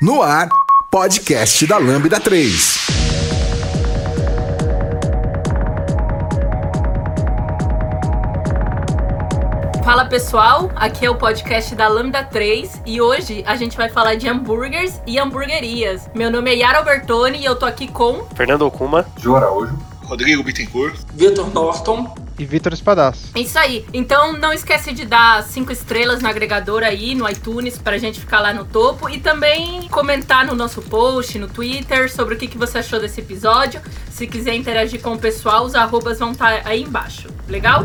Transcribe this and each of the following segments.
No ar, podcast da Lambda 3. Fala pessoal, aqui é o podcast da Lambda 3 e hoje a gente vai falar de hambúrgueres e hamburguerias. Meu nome é Yara Albertoni e eu tô aqui com Fernando Okuma, João Araújo, Rodrigo Bittencourt, Vitor Norton e Vitor Espadas. Isso aí. Então não esquece de dar cinco estrelas no agregador aí, no iTunes, pra gente ficar lá no topo. E também comentar no nosso post, no Twitter, sobre o que, que você achou desse episódio. Se quiser interagir com o pessoal, os arrobas vão estar aí embaixo. Legal?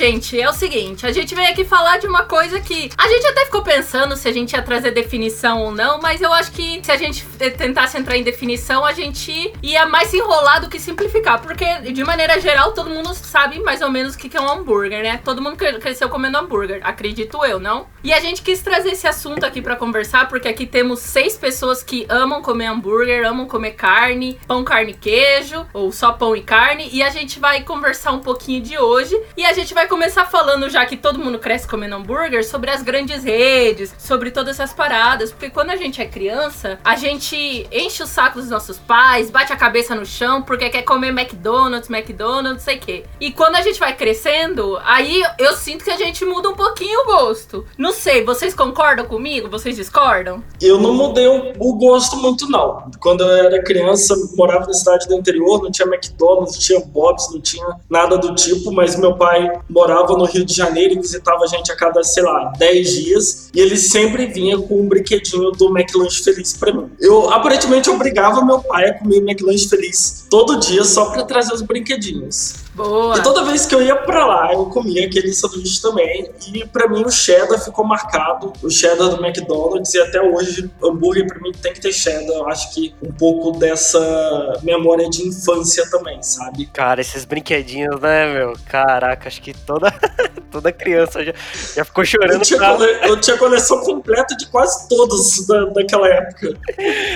gente, é o seguinte, a gente veio aqui falar de uma coisa que a gente até ficou pensando se a gente ia trazer definição ou não, mas eu acho que se a gente tentasse entrar em definição, a gente ia mais se enrolar do que simplificar, porque de maneira geral todo mundo sabe mais ou menos o que é um hambúrguer, né? Todo mundo cresceu comendo hambúrguer, acredito eu, não? E a gente quis trazer esse assunto aqui para conversar, porque aqui temos seis pessoas que amam comer hambúrguer, amam comer carne, pão, carne queijo, ou só pão e carne, e a gente vai conversar um pouquinho de hoje, e a gente vai começar falando, já que todo mundo cresce comendo hambúrguer, sobre as grandes redes, sobre todas essas paradas, porque quando a gente é criança, a gente enche o saco dos nossos pais, bate a cabeça no chão, porque quer comer McDonald's, McDonald's, sei o quê. E quando a gente vai crescendo, aí eu sinto que a gente muda um pouquinho o gosto. Não sei, vocês concordam comigo? Vocês discordam? Eu não mudei o gosto muito, não. Quando eu era criança, morava na cidade do interior, não tinha McDonald's, não tinha Bob's, não tinha nada do tipo, mas meu pai morava no Rio de Janeiro e visitava a gente a cada, sei lá, 10 dias, e ele sempre vinha com um brinquedinho do McLanche Feliz pra mim. Eu, aparentemente, obrigava meu pai a comer McLanche Feliz todo dia só pra trazer os brinquedinhos. Boa. E toda vez que eu ia pra lá, eu comia aquele sanduíche também. E pra mim o cheddar ficou marcado. O cheddar do McDonald's. E até hoje, hambúrguer pra mim tem que ter cheddar. Eu acho que um pouco dessa memória de infância também, sabe? Cara, esses brinquedinhos, né, meu? Caraca, acho que toda, toda criança já, já ficou chorando. Eu tinha, cole... eu tinha coleção completa de quase todos da, daquela época.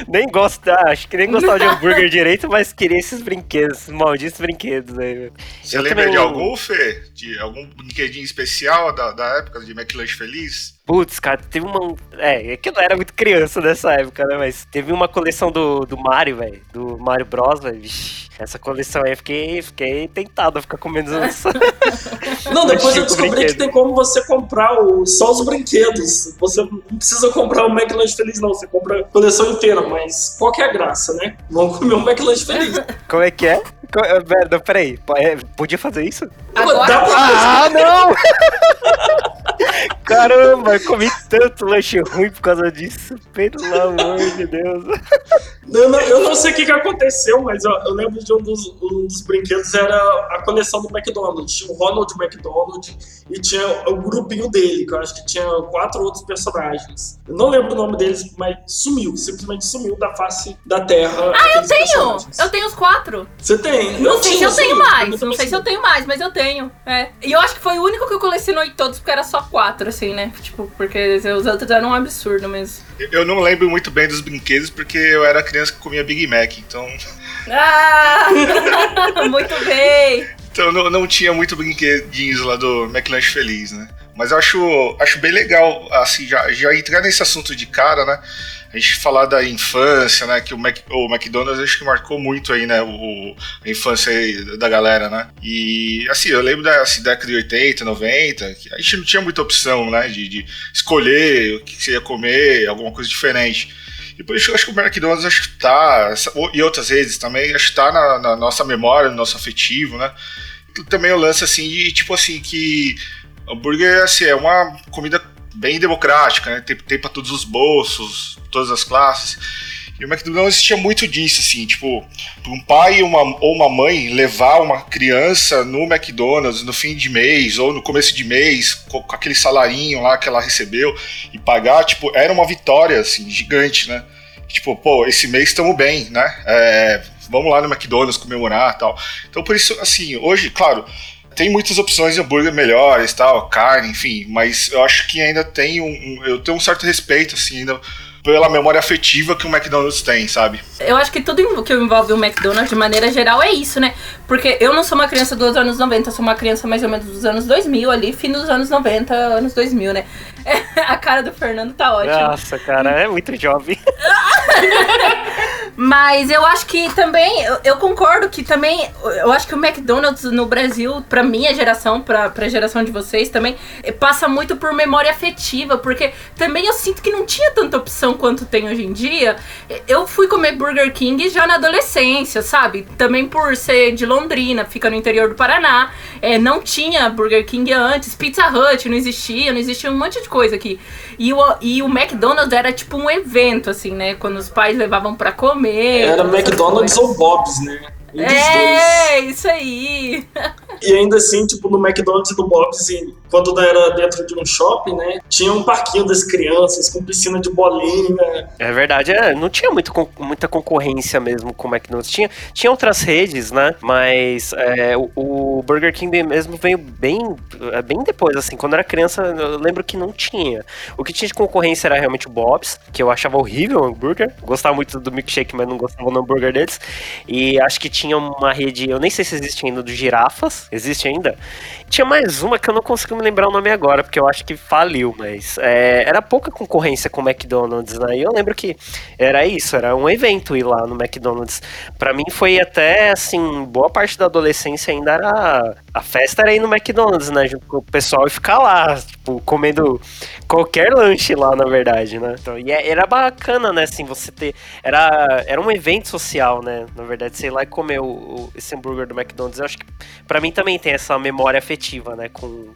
Nem gosto, acho que nem gostava de hambúrguer direito, mas queria esses brinquedos, esses malditos brinquedos aí. Você eu lembra de algum, Fê? De algum brinquedinho especial da, da época de McLanche Feliz? Putz, cara, teve uma. É, é que eu não era muito criança nessa época, né? Mas teve uma coleção do, do Mario, velho. Do Mario Bros, velho. Essa coleção aí, fiquei, fiquei tentado a ficar comendo essa. Não, depois eu descobri brinquedo. que tem como você comprar o, só os brinquedos. Você não precisa comprar o McLanche Feliz, não. Você compra a coleção inteira, mas qual que é a graça, né? Vamos comer um McLanche Feliz. Como é que é? Não, peraí, podia fazer isso? Agora... Ah, não! Caramba, comi tanto lanche ruim por causa disso. Pelo amor de Deus. Eu não, eu não sei o que, que aconteceu, mas eu, eu lembro de um dos, um dos, brinquedos era a coleção do McDonald's. Tinha o Ronald McDonald e tinha o grupinho dele, que eu acho que tinha quatro outros personagens. Eu não lembro o nome deles, mas sumiu, simplesmente sumiu da face da Terra. Ah, eu tenho! Eu tenho os quatro. Você tem? Não eu sei tinha, se eu tenho mais, não sei se eu tenho mais, mas eu tenho. É. E eu acho que foi o único que eu colecionei todos, porque era só quatro, assim, né? Tipo, porque os outros eram um absurdo mesmo. Eu não lembro muito bem dos brinquedos, porque eu era criança que comia Big Mac, então. Ah! muito bem! Então não, não tinha muito brinquedinhos lá do McLanche Feliz, né? Mas eu acho, acho bem legal, assim, já, já entrar nesse assunto de cara, né? A gente falar da infância, né? Que o, Mac, o McDonald's acho que marcou muito aí, né? O, a infância da galera, né? E assim, eu lembro da assim, década de 80, 90, que a gente não tinha muita opção, né? De, de escolher o que você ia comer, alguma coisa diferente. E por isso eu acho que o McDonald's acho que tá, e outras redes também, acho que tá na, na nossa memória, no nosso afetivo, né? E também o lance assim de tipo assim que hambúrguer assim, é uma comida bem democrática, né? Tem, tem para todos os bolsos, todas as classes. E o McDonald's tinha muito disso, assim, tipo, um pai uma, ou uma mãe levar uma criança no McDonald's no fim de mês ou no começo de mês, com, com aquele salarinho lá que ela recebeu e pagar, tipo, era uma vitória, assim, gigante, né? Tipo, pô, esse mês estamos bem, né? É, vamos lá no McDonald's comemorar tal. Então, por isso, assim, hoje, claro, tem muitas opções de hambúrguer melhores, tal, carne, enfim, mas eu acho que ainda tem um, um eu tenho um certo respeito, assim, ainda pela memória afetiva que o McDonald's tem, sabe? Eu acho que tudo que envolve o McDonald's, de maneira geral, é isso, né? Porque eu não sou uma criança dos anos 90, eu sou uma criança mais ou menos dos anos 2000 ali, fim dos anos 90, anos 2000, né? a cara do Fernando tá ótima. Nossa, cara, é muito jovem. Mas eu acho que também, eu, eu, concordo que também, eu acho que o McDonald's no Brasil, pra minha geração, pra, pra geração de vocês também, passa muito por memória afetiva, porque também eu sinto que não tinha tanta opção quanto tem hoje em dia. Eu fui comer Burger King já na adolescência, sabe? Também por ser de Londrina, fica no interior do Paraná. É, não tinha Burger King antes, Pizza Hut não existia, não existia um monte de coisa aqui. E o, e o McDonald's era tipo um evento, assim, né? Quando os pais levavam para comer. Era McDonald's ou Bob's, né? Um é, dois. isso aí. E ainda assim, tipo, no McDonald's e no Bob's, assim, quando era dentro de um shopping, né? Tinha um parquinho das crianças com piscina de bolinha. É verdade, é, não tinha muito, muita concorrência mesmo com o McDonald's. Tinha, tinha outras redes, né? Mas é, o, o, Burger King mesmo veio bem, é, bem depois, assim. Quando era criança, eu lembro que não tinha. O que tinha de concorrência era realmente o Bob's, que eu achava horrível o hambúrguer. Gostava muito do milkshake, mas não gostava do hambúrguer deles. E acho que tinha uma rede, eu nem sei se existe ainda, do Girafas. Existe ainda? Tinha mais uma que eu não consigo me lembrar o nome agora, porque eu acho que faliu, mas é, era pouca concorrência com o McDonald's, né? E eu lembro que era isso, era um evento ir lá no McDonald's. Para mim foi até, assim, boa parte da adolescência ainda era. A festa era ir no McDonald's, né? Junto com o pessoal e ficar lá, tipo, comendo qualquer lanche lá, na verdade, né? Então, e é, era bacana, né, assim, você ter. Era, era um evento social, né? Na verdade, sei lá, e comer o, o, esse hambúrguer do McDonald's. Eu acho que para mim também tem essa memória afetiva, né? Com,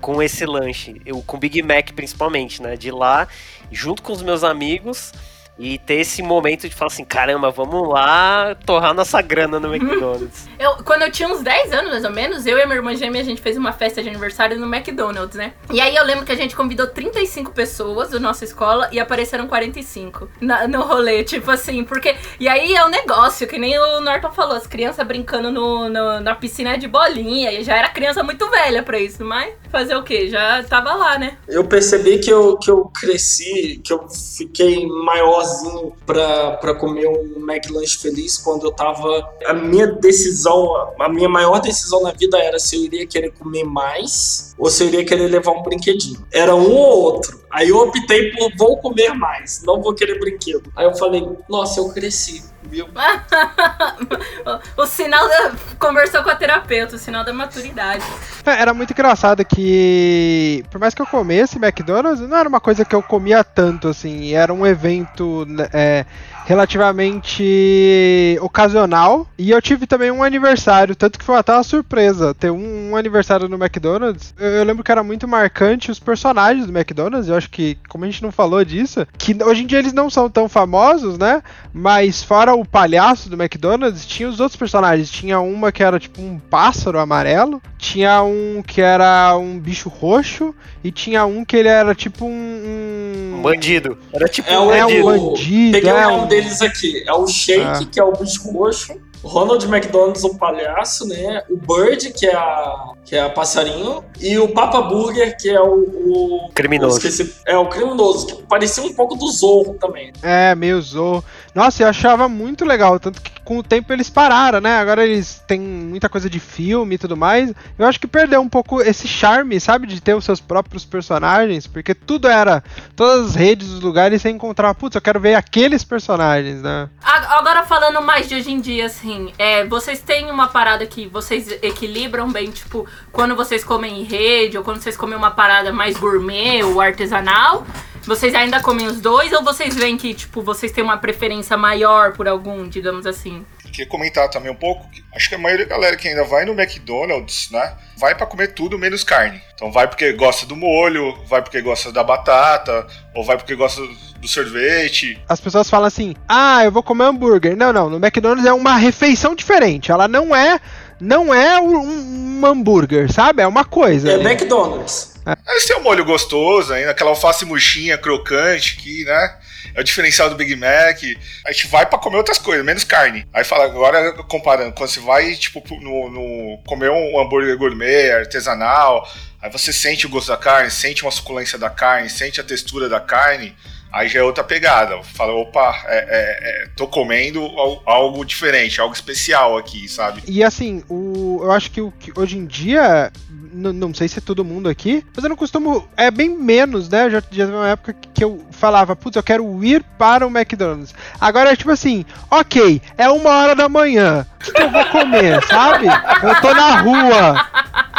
com esse lanche. Eu, com Big Mac principalmente, né? De lá, junto com os meus amigos e ter esse momento de falar assim, caramba, vamos lá torrar nossa grana no. McDonald's. eu, quando eu tinha uns 10 anos, mais ou menos, eu e a minha irmã gêmea, a gente fez uma festa de aniversário no McDonald's, né? E aí eu lembro que a gente convidou 35 pessoas da nossa escola e apareceram 45 na, no rolê, tipo assim, porque... E aí é um negócio, que nem o Norton falou, as crianças brincando no, no, na piscina de bolinha, e já era criança muito velha pra isso, mas fazer o quê? Já tava lá, né? Eu percebi que eu, que eu cresci, que eu fiquei maior sozinho para comer um McLanche feliz quando eu tava. A minha decisão, a minha maior decisão na vida era se eu iria querer comer mais ou se eu iria querer levar um brinquedinho. Era um ou outro. Aí eu optei por vou comer mais, não vou querer brinquedo. Aí eu falei, nossa, eu cresci. Viu? o sinal da. Conversou com a terapeuta, o sinal da maturidade. É, era muito engraçado que, por mais que eu comesse McDonald's, não era uma coisa que eu comia tanto, assim. Era um evento. Né, é, relativamente ocasional. E eu tive também um aniversário, tanto que foi até uma surpresa ter um, um aniversário no McDonald's. Eu, eu, lembro que era muito marcante os personagens do McDonald's. Eu acho que, como a gente não falou disso, que hoje em dia eles não são tão famosos, né? Mas fora o palhaço do McDonald's, tinha os outros personagens. Tinha uma que era tipo um pássaro amarelo, tinha um que era um bicho roxo, e tinha um que ele era tipo um. um... bandido. Era tipo é um, bandido. É um bandido. Peguei é um deles aqui. É o Shake, ah. que é o bicho roxo. O Ronald McDonald's, o palhaço, né? O Bird, que é a, que é a passarinho. E o Papa Burger, que é o. o criminoso. Esqueci, é o criminoso, que parecia um pouco do Zorro também. É, meio Zorro. Nossa, eu achava muito legal. Tanto que com o tempo eles pararam, né? Agora eles têm muita coisa de filme e tudo mais. Eu acho que perdeu um pouco esse charme, sabe? De ter os seus próprios personagens. Porque tudo era. Todas as redes, os lugares, você encontrava. Putz, eu quero ver aqueles personagens, né? Agora falando mais de hoje em dia, assim. É, vocês têm uma parada que vocês equilibram bem, tipo, quando vocês comem em rede, ou quando vocês comem uma parada mais gourmet ou artesanal. Vocês ainda comem os dois ou vocês veem que, tipo, vocês têm uma preferência maior por algum, digamos assim? Queria comentar também um pouco. Acho que a maioria da galera que ainda vai no McDonald's, né? Vai para comer tudo menos carne. Então vai porque gosta do molho, vai porque gosta da batata, ou vai porque gosta do sorvete. As pessoas falam assim: ah, eu vou comer hambúrguer. Não, não. No McDonald's é uma refeição diferente. Ela não é. Não é um, um hambúrguer, sabe? É uma coisa. É McDonald's. É. Mas tem um molho gostoso ainda, aquela alface murchinha, crocante aqui, né? é o diferencial do Big Mac. A gente vai para comer outras coisas, menos carne. Aí fala, agora comparando, quando você vai, tipo, no, no comer um hambúrguer gourmet, artesanal, aí você sente o gosto da carne, sente uma suculência da carne, sente a textura da carne. Aí já é outra pegada. Fala, opa, é, é, é, tô comendo algo diferente, algo especial aqui, sabe? E assim, o, eu acho que, o, que hoje em dia, não sei se é todo mundo aqui, mas eu não costumo. É bem menos, né? Já, já teve uma época que eu falava, putz, eu quero ir para o McDonald's. Agora é tipo assim, ok, é uma hora da manhã. O que, que eu vou comer, sabe? Eu tô na rua.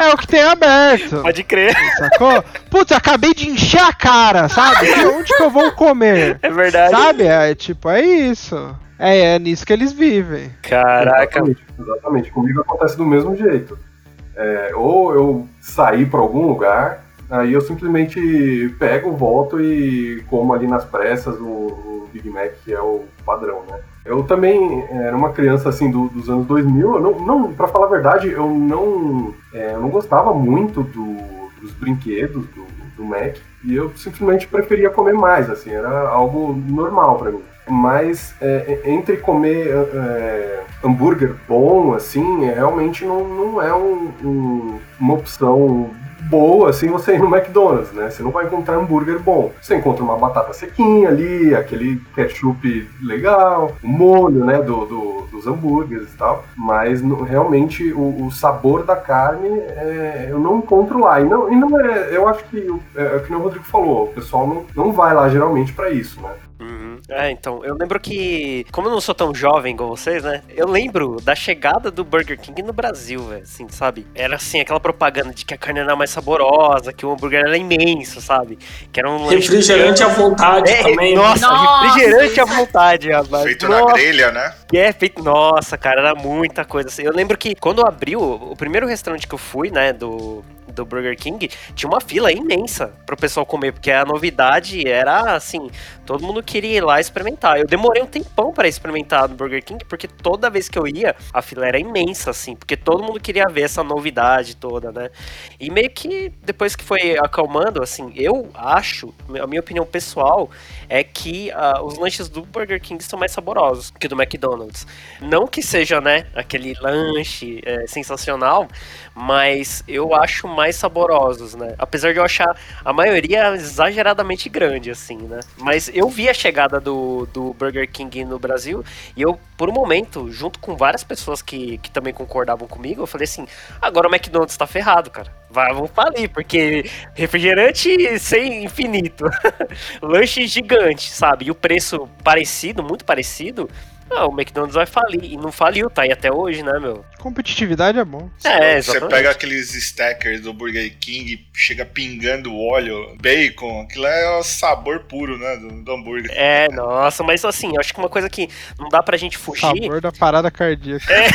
É o que tem aberto. Pode crer. Sacou? Putz, acabei de encher a cara, sabe? Onde que eu vou comer? É verdade. Sabe? É tipo, é isso. É, é nisso que eles vivem. Caraca. Exatamente, exatamente. Comigo acontece do mesmo jeito. É, ou eu sair para algum lugar, aí eu simplesmente pego, volto e como ali nas pressas o, o Big Mac, que é o padrão, né? Eu também era uma criança assim do, dos anos 2000. Eu não, não para falar a verdade, eu não, é, eu não gostava muito do, dos brinquedos do, do Mac e eu simplesmente preferia comer mais. Assim, era algo normal para mim. Mas é, entre comer é, hambúrguer bom, assim, realmente não, não é um, um, uma opção boa, assim, você ir no McDonald's, né? Você não vai encontrar hambúrguer bom. Você encontra uma batata sequinha ali, aquele ketchup legal, o molho, né, do, do dos hambúrgueres e tal. Mas realmente o, o, sabor da carne é, eu não encontro lá. E não, e não é, eu acho que é, é o que o Rodrigo falou, o pessoal não, não vai lá geralmente para isso, né? Uhum. É, então, eu lembro que, como eu não sou tão jovem como vocês, né? Eu lembro da chegada do Burger King no Brasil, velho, assim, sabe? Era assim, aquela propaganda de que a carne era mais saborosa, que o hambúrguer era imenso, sabe? Que era um refrigerante à vontade é, também. Nossa, nossa, refrigerante à vontade, rapaz. Feito nossa. na grelha, né? É, feito. Nossa, cara, era muita coisa assim. Eu lembro que quando abriu, o primeiro restaurante que eu fui, né, do do Burger King, tinha uma fila imensa pro pessoal comer, porque a novidade era assim, todo mundo queria ir lá experimentar. Eu demorei um tempão para experimentar no Burger King, porque toda vez que eu ia, a fila era imensa, assim, porque todo mundo queria ver essa novidade toda, né? E meio que depois que foi acalmando, assim, eu acho, a minha opinião pessoal é que uh, os lanches do Burger King são mais saborosos que do McDonald's. Não que seja, né, aquele lanche é, sensacional, mas eu acho mais saborosos, né? Apesar de eu achar a maioria exageradamente grande, assim, né? Mas eu vi a chegada do, do Burger King no Brasil e eu, por um momento, junto com várias pessoas que, que também concordavam comigo, eu falei assim: agora o McDonald's tá ferrado, cara. Vamos falir, porque refrigerante sem infinito, lanche gigante, sabe? E o preço parecido, muito parecido ah, o McDonald's vai falir. E não faliu, tá aí até hoje, né, meu? Competitividade é bom. É, exatamente. Você pega aqueles stackers do Burger King e chega pingando óleo, bacon, aquilo é o sabor puro, né, do, do hambúrguer. É, nossa, mas assim, acho que uma coisa que não dá pra gente fugir... Sabor da parada cardíaca. É.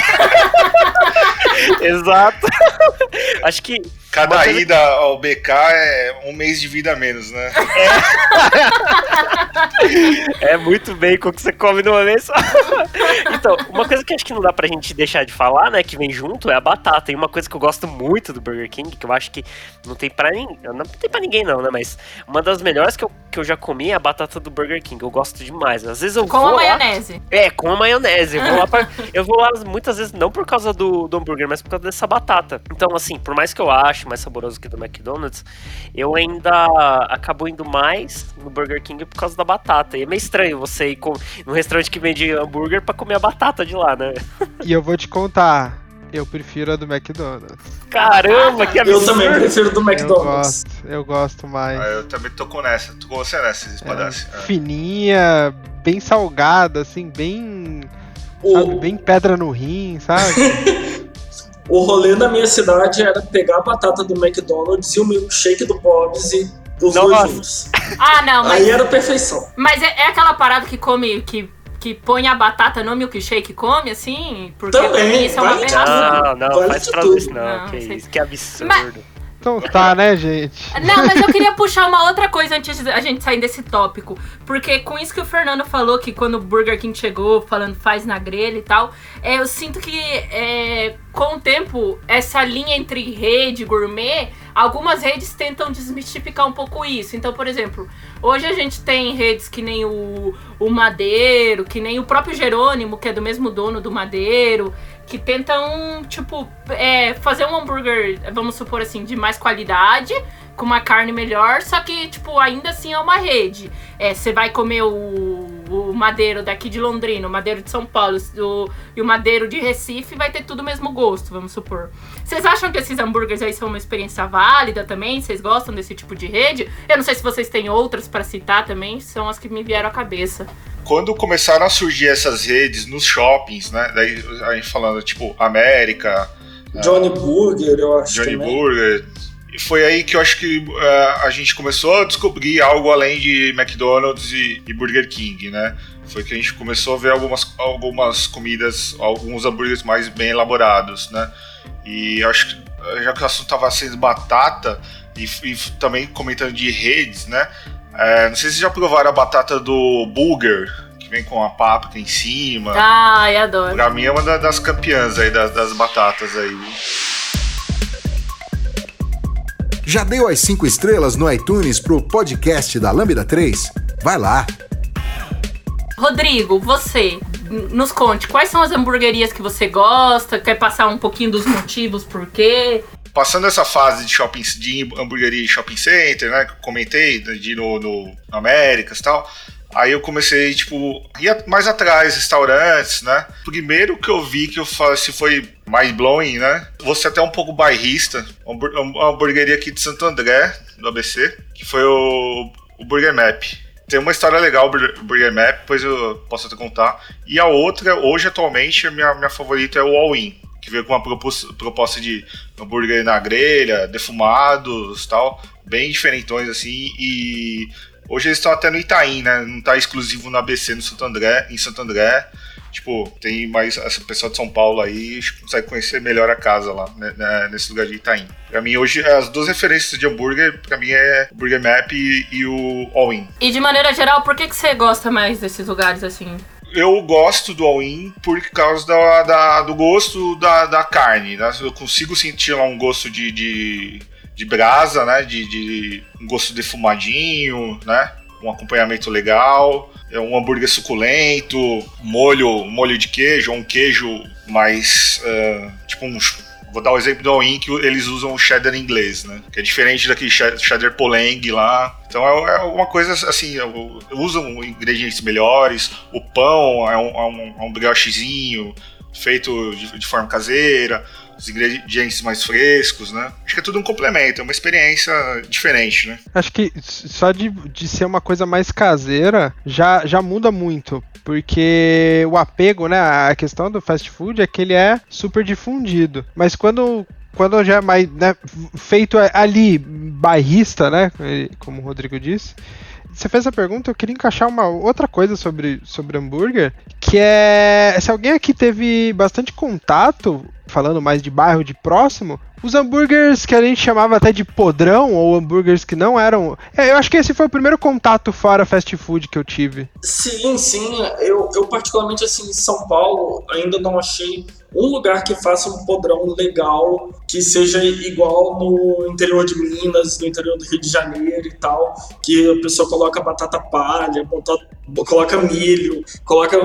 Exato. acho que... Cada coisa... ida ao BK é um mês de vida a menos, né? É, é muito bacon que você come numa vez só. então, uma coisa que acho que não dá pra gente deixar de falar, né, que vem junto, é a batata. E uma coisa que eu gosto muito do Burger King, que eu acho que não tem pra ninguém. Não tem pra ninguém, não, né? Mas uma das melhores que eu, que eu já comi é a batata do Burger King. Eu gosto demais. Às vezes eu com vou. Com a maionese. É, com a maionese. Eu vou lá, pra, eu vou lá muitas vezes, não por causa do, do hambúrguer, mas por causa dessa batata. Então, assim, por mais que eu mais saboroso que do McDonald's, eu ainda acabo indo mais no Burger King por causa da batata. E é meio estranho você ir com, num restaurante que vende hambúrguer pra comer a batata de lá, né? E eu vou te contar, eu prefiro a do McDonald's. Caramba, que absurdo! Eu também prefiro do McDonald's. Eu gosto, eu gosto mais. Ah, eu também tô com nessa, tô com você nessa. É, é. Fininha, bem salgada, assim, bem. Sabe, bem pedra no rim, sabe? o rolê da minha cidade era pegar a batata do McDonald's e o milkshake do Bob's e os Nossa. dois juntos. Ah, não, mas. Aí era perfeição. Mas é, é aquela parada que come, que que põe a batata no milkshake e come, assim? Porque Também, isso é uma aberração. Não, não, vale faz pra isso não, não, que isso, que absurdo. Mas, Então tá, né, gente? Não, mas eu queria puxar uma outra coisa antes de a gente sair desse tópico. Porque com isso que o Fernando falou, que quando o Burger King chegou, falando faz na grelha e tal, é, eu sinto que é, com o tempo, essa linha entre rede e gourmet, algumas redes tentam desmistificar um pouco isso. Então, por exemplo, hoje a gente tem redes que nem o, o Madeiro, que nem o próprio Jerônimo, que é do mesmo dono do Madeiro, que tentam, tipo, é, fazer um hambúrguer, vamos supor assim, de mais qualidade, com uma carne melhor, só que, tipo, ainda assim é uma rede. É, você vai comer o, o madeiro daqui de Londrina, o madeiro de São Paulo o, e o madeiro de Recife, vai ter tudo o mesmo gosto, vamos supor. Vocês acham que esses hambúrgueres aí são uma experiência válida também? Vocês gostam desse tipo de rede? Eu não sei se vocês têm outras para citar também, são as que me vieram à cabeça quando começaram a surgir essas redes nos shoppings, né? Daí a gente falando, tipo, América. Johnny uh, Burger, eu acho. Johnny também. Burger. E foi aí que eu acho que uh, a gente começou a descobrir algo além de McDonald's e, e, Burger King, né? Foi que a gente começou a ver algumas, algumas comidas, alguns hambúrgueres mais bem elaborados, né? E eu acho que já que o assunto estava sendo batata e, e também comentando de redes, né? É, não sei se já provaram a batata do Burger, que vem com a páprica em cima. Ai, adoro. Pra mim é uma das campeãs aí das, das batatas aí. Já deu as 5 estrelas no iTunes pro podcast da Lambda 3? Vai lá! Rodrigo, você, nos conte, quais são as hamburguerias que você gosta? Quer passar um pouquinho dos motivos por quê? passando essa fase de shopping de hamburgueria e shopping center, né? Que eu comentei, de no, no Américas e tal. Aí eu comecei, tipo, ir mais atrás, restaurantes, né? Primeiro que eu vi que eu se foi mais blowing, né? Você até um pouco bairrista, uma hamburgueria aqui de Santo André, do ABC, que foi o, o Burger Map. Tem uma história legal, o Burger Map, depois eu posso até contar. E a outra, hoje atualmente, a minha, minha favorita é o All In que veio com uma proposta de hambúrguer na grelha, defumados tal, bem diferentões assim, e hoje eles estão até no Itaim, né? Não está exclusivo no ABC no Santo André, em Santo André. Tipo, tem mais essa pessoa de São Paulo aí consegue conhecer melhor a casa lá, né, né, nesse lugar de Itaim. Pra mim, hoje, as duas referências de hambúrguer, pra mim é o Burger Map e, e o All In. E de maneira geral, por que, que você gosta mais desses lugares assim? eu gosto do all-in por causa da, da, do gosto da, da carne. Né? Eu consigo sentir lá um gosto de, de, de brasa, né? De, de um gosto defumadinho, né? Um acompanhamento legal, é um hambúrguer suculento, molho, molho de queijo, um queijo mais uh, tipo um Vou dar o exemplo do all que eles usam o cheddar inglês, né? Que é diferente daquele cheddar poleng lá. Então é, é uma coisa assim, usam ingredientes melhores, o pão é um, é um, é um briochezinho feito de, de forma caseira, os ingredientes mais frescos, né? Acho que é tudo um complemento, é uma experiência diferente, né? Acho que só de, de ser uma coisa mais caseira já, já muda muito. Porque o apego, né? A questão do fast food é que ele é super difundido. Mas quando quando já é mais né, feito ali bairrista, né, como o Rodrigo disse, você fez a pergunta, eu queria encaixar uma outra coisa sobre, sobre hambúrguer, que é se alguém aqui teve bastante contato, falando mais de bairro, de próximo, os hambúrgueres que a gente chamava até de podrão, ou hambúrgueres que não eram. É, eu acho que esse foi o primeiro contato fora fast food que eu tive. Sim, sim. Eu, eu particularmente, assim, em São Paulo, ainda não achei um lugar que faça um podrão legal, que seja igual no interior de Minas, no interior do Rio de Janeiro e tal, que a pessoa coloca batata palha, coloca milho, coloca.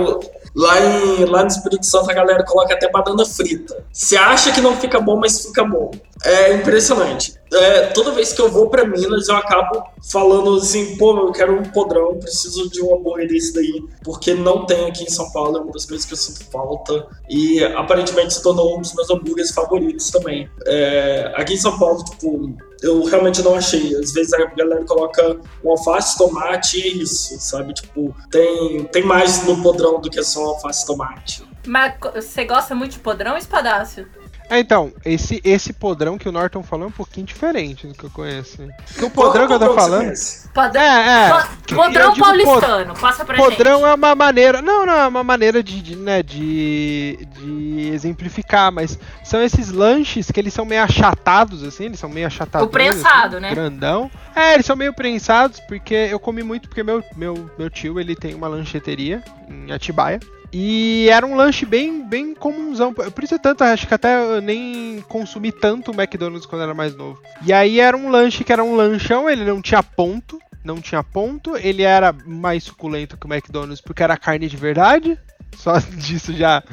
Lá, em, lá no Espírito Santo a galera coloca até banana frita. Você acha que não fica bom, mas fica bom. É impressionante. É, toda vez que eu vou para Minas, eu acabo falando assim, pô, eu quero um podrão, preciso de um hambúrguer desse daí, porque não tem aqui em São Paulo, é uma das coisas que eu sinto falta. E aparentemente se tornou um dos meus hambúrgueres favoritos também. É, aqui em São Paulo, tipo, eu realmente não achei. Às vezes a galera coloca um alface, tomate e é isso, sabe? Tipo, tem, tem mais no podrão do que só alface e tomate. Mas você gosta muito de podrão, Espadácio? É, então, esse, esse podrão que o Norton falou é um pouquinho diferente do que eu conheço. Porque o podrão que eu tô falando. Padrão, É, é. podrão digo paulistano, passa pra Podrão gente. é uma maneira. Não, não, é uma maneira de, de, né, de, de exemplificar, mas são esses lanches que eles são meio achatados, assim, eles são meio achatados. O prensado, né? Grandão. É, eles são meio prensados, porque eu comi muito, porque meu, meu, meu tio, ele tem uma lancheteria em Atibaia. E era um lanche bem, bem comunzão. Por isso é tanto, acho que até eu nem consumi tanto o McDonald's quando era mais novo. E aí era um lanche que era um lanchão, ele não tinha ponto. Não tinha ponto. Ele era mais suculento que o McDonald's porque era carne de verdade. Só disso já.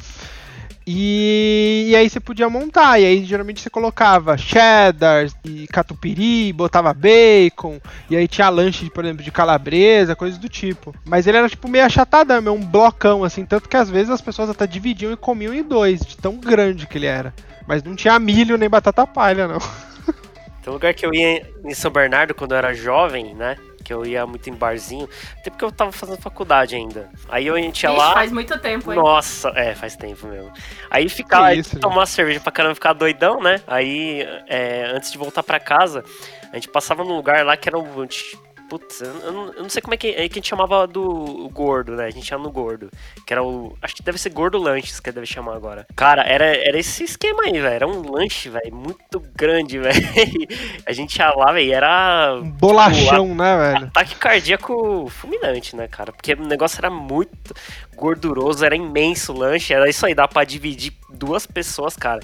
E, e aí você podia montar. E aí geralmente você colocava cheddar e catupiry, botava bacon. E aí tinha lanche, por exemplo, de calabresa, coisas do tipo. Mas ele era tipo meio achatadão, meio um blocão, assim. Tanto que às vezes as pessoas até dividiam e comiam em dois, de tão grande que ele era. Mas não tinha milho nem batata palha, não. Tem um lugar que eu ia em São Bernardo quando eu era jovem, né? Que eu ia muito em barzinho. Até porque eu tava fazendo faculdade ainda. Aí a gente ia Ixi, lá. faz muito tempo, hein? Nossa, é, faz tempo mesmo. Aí ficar, Que isso, tomar cerveja pra caramba, ficar doidão, né? Aí, é, antes de voltar pra casa, a gente passava num lugar lá que era um. Putz, eu eu não, eu não sei como é que, é que a gente chamava do gordo, né? A gente chama no gordo. Que era o. Acho que deve ser gordo lanches que deve chamar agora. Cara, era, era esse esquema aí, velho. Era um lanche, velho, muito grande, velho. A gente ia lá, velho, era. Um bolachão, né, velho? Ataque cardíaco fulminante, né, cara? Porque o negócio era muito gorduroso, era imenso o lanche, era isso aí, dá pra dividir duas pessoas, cara.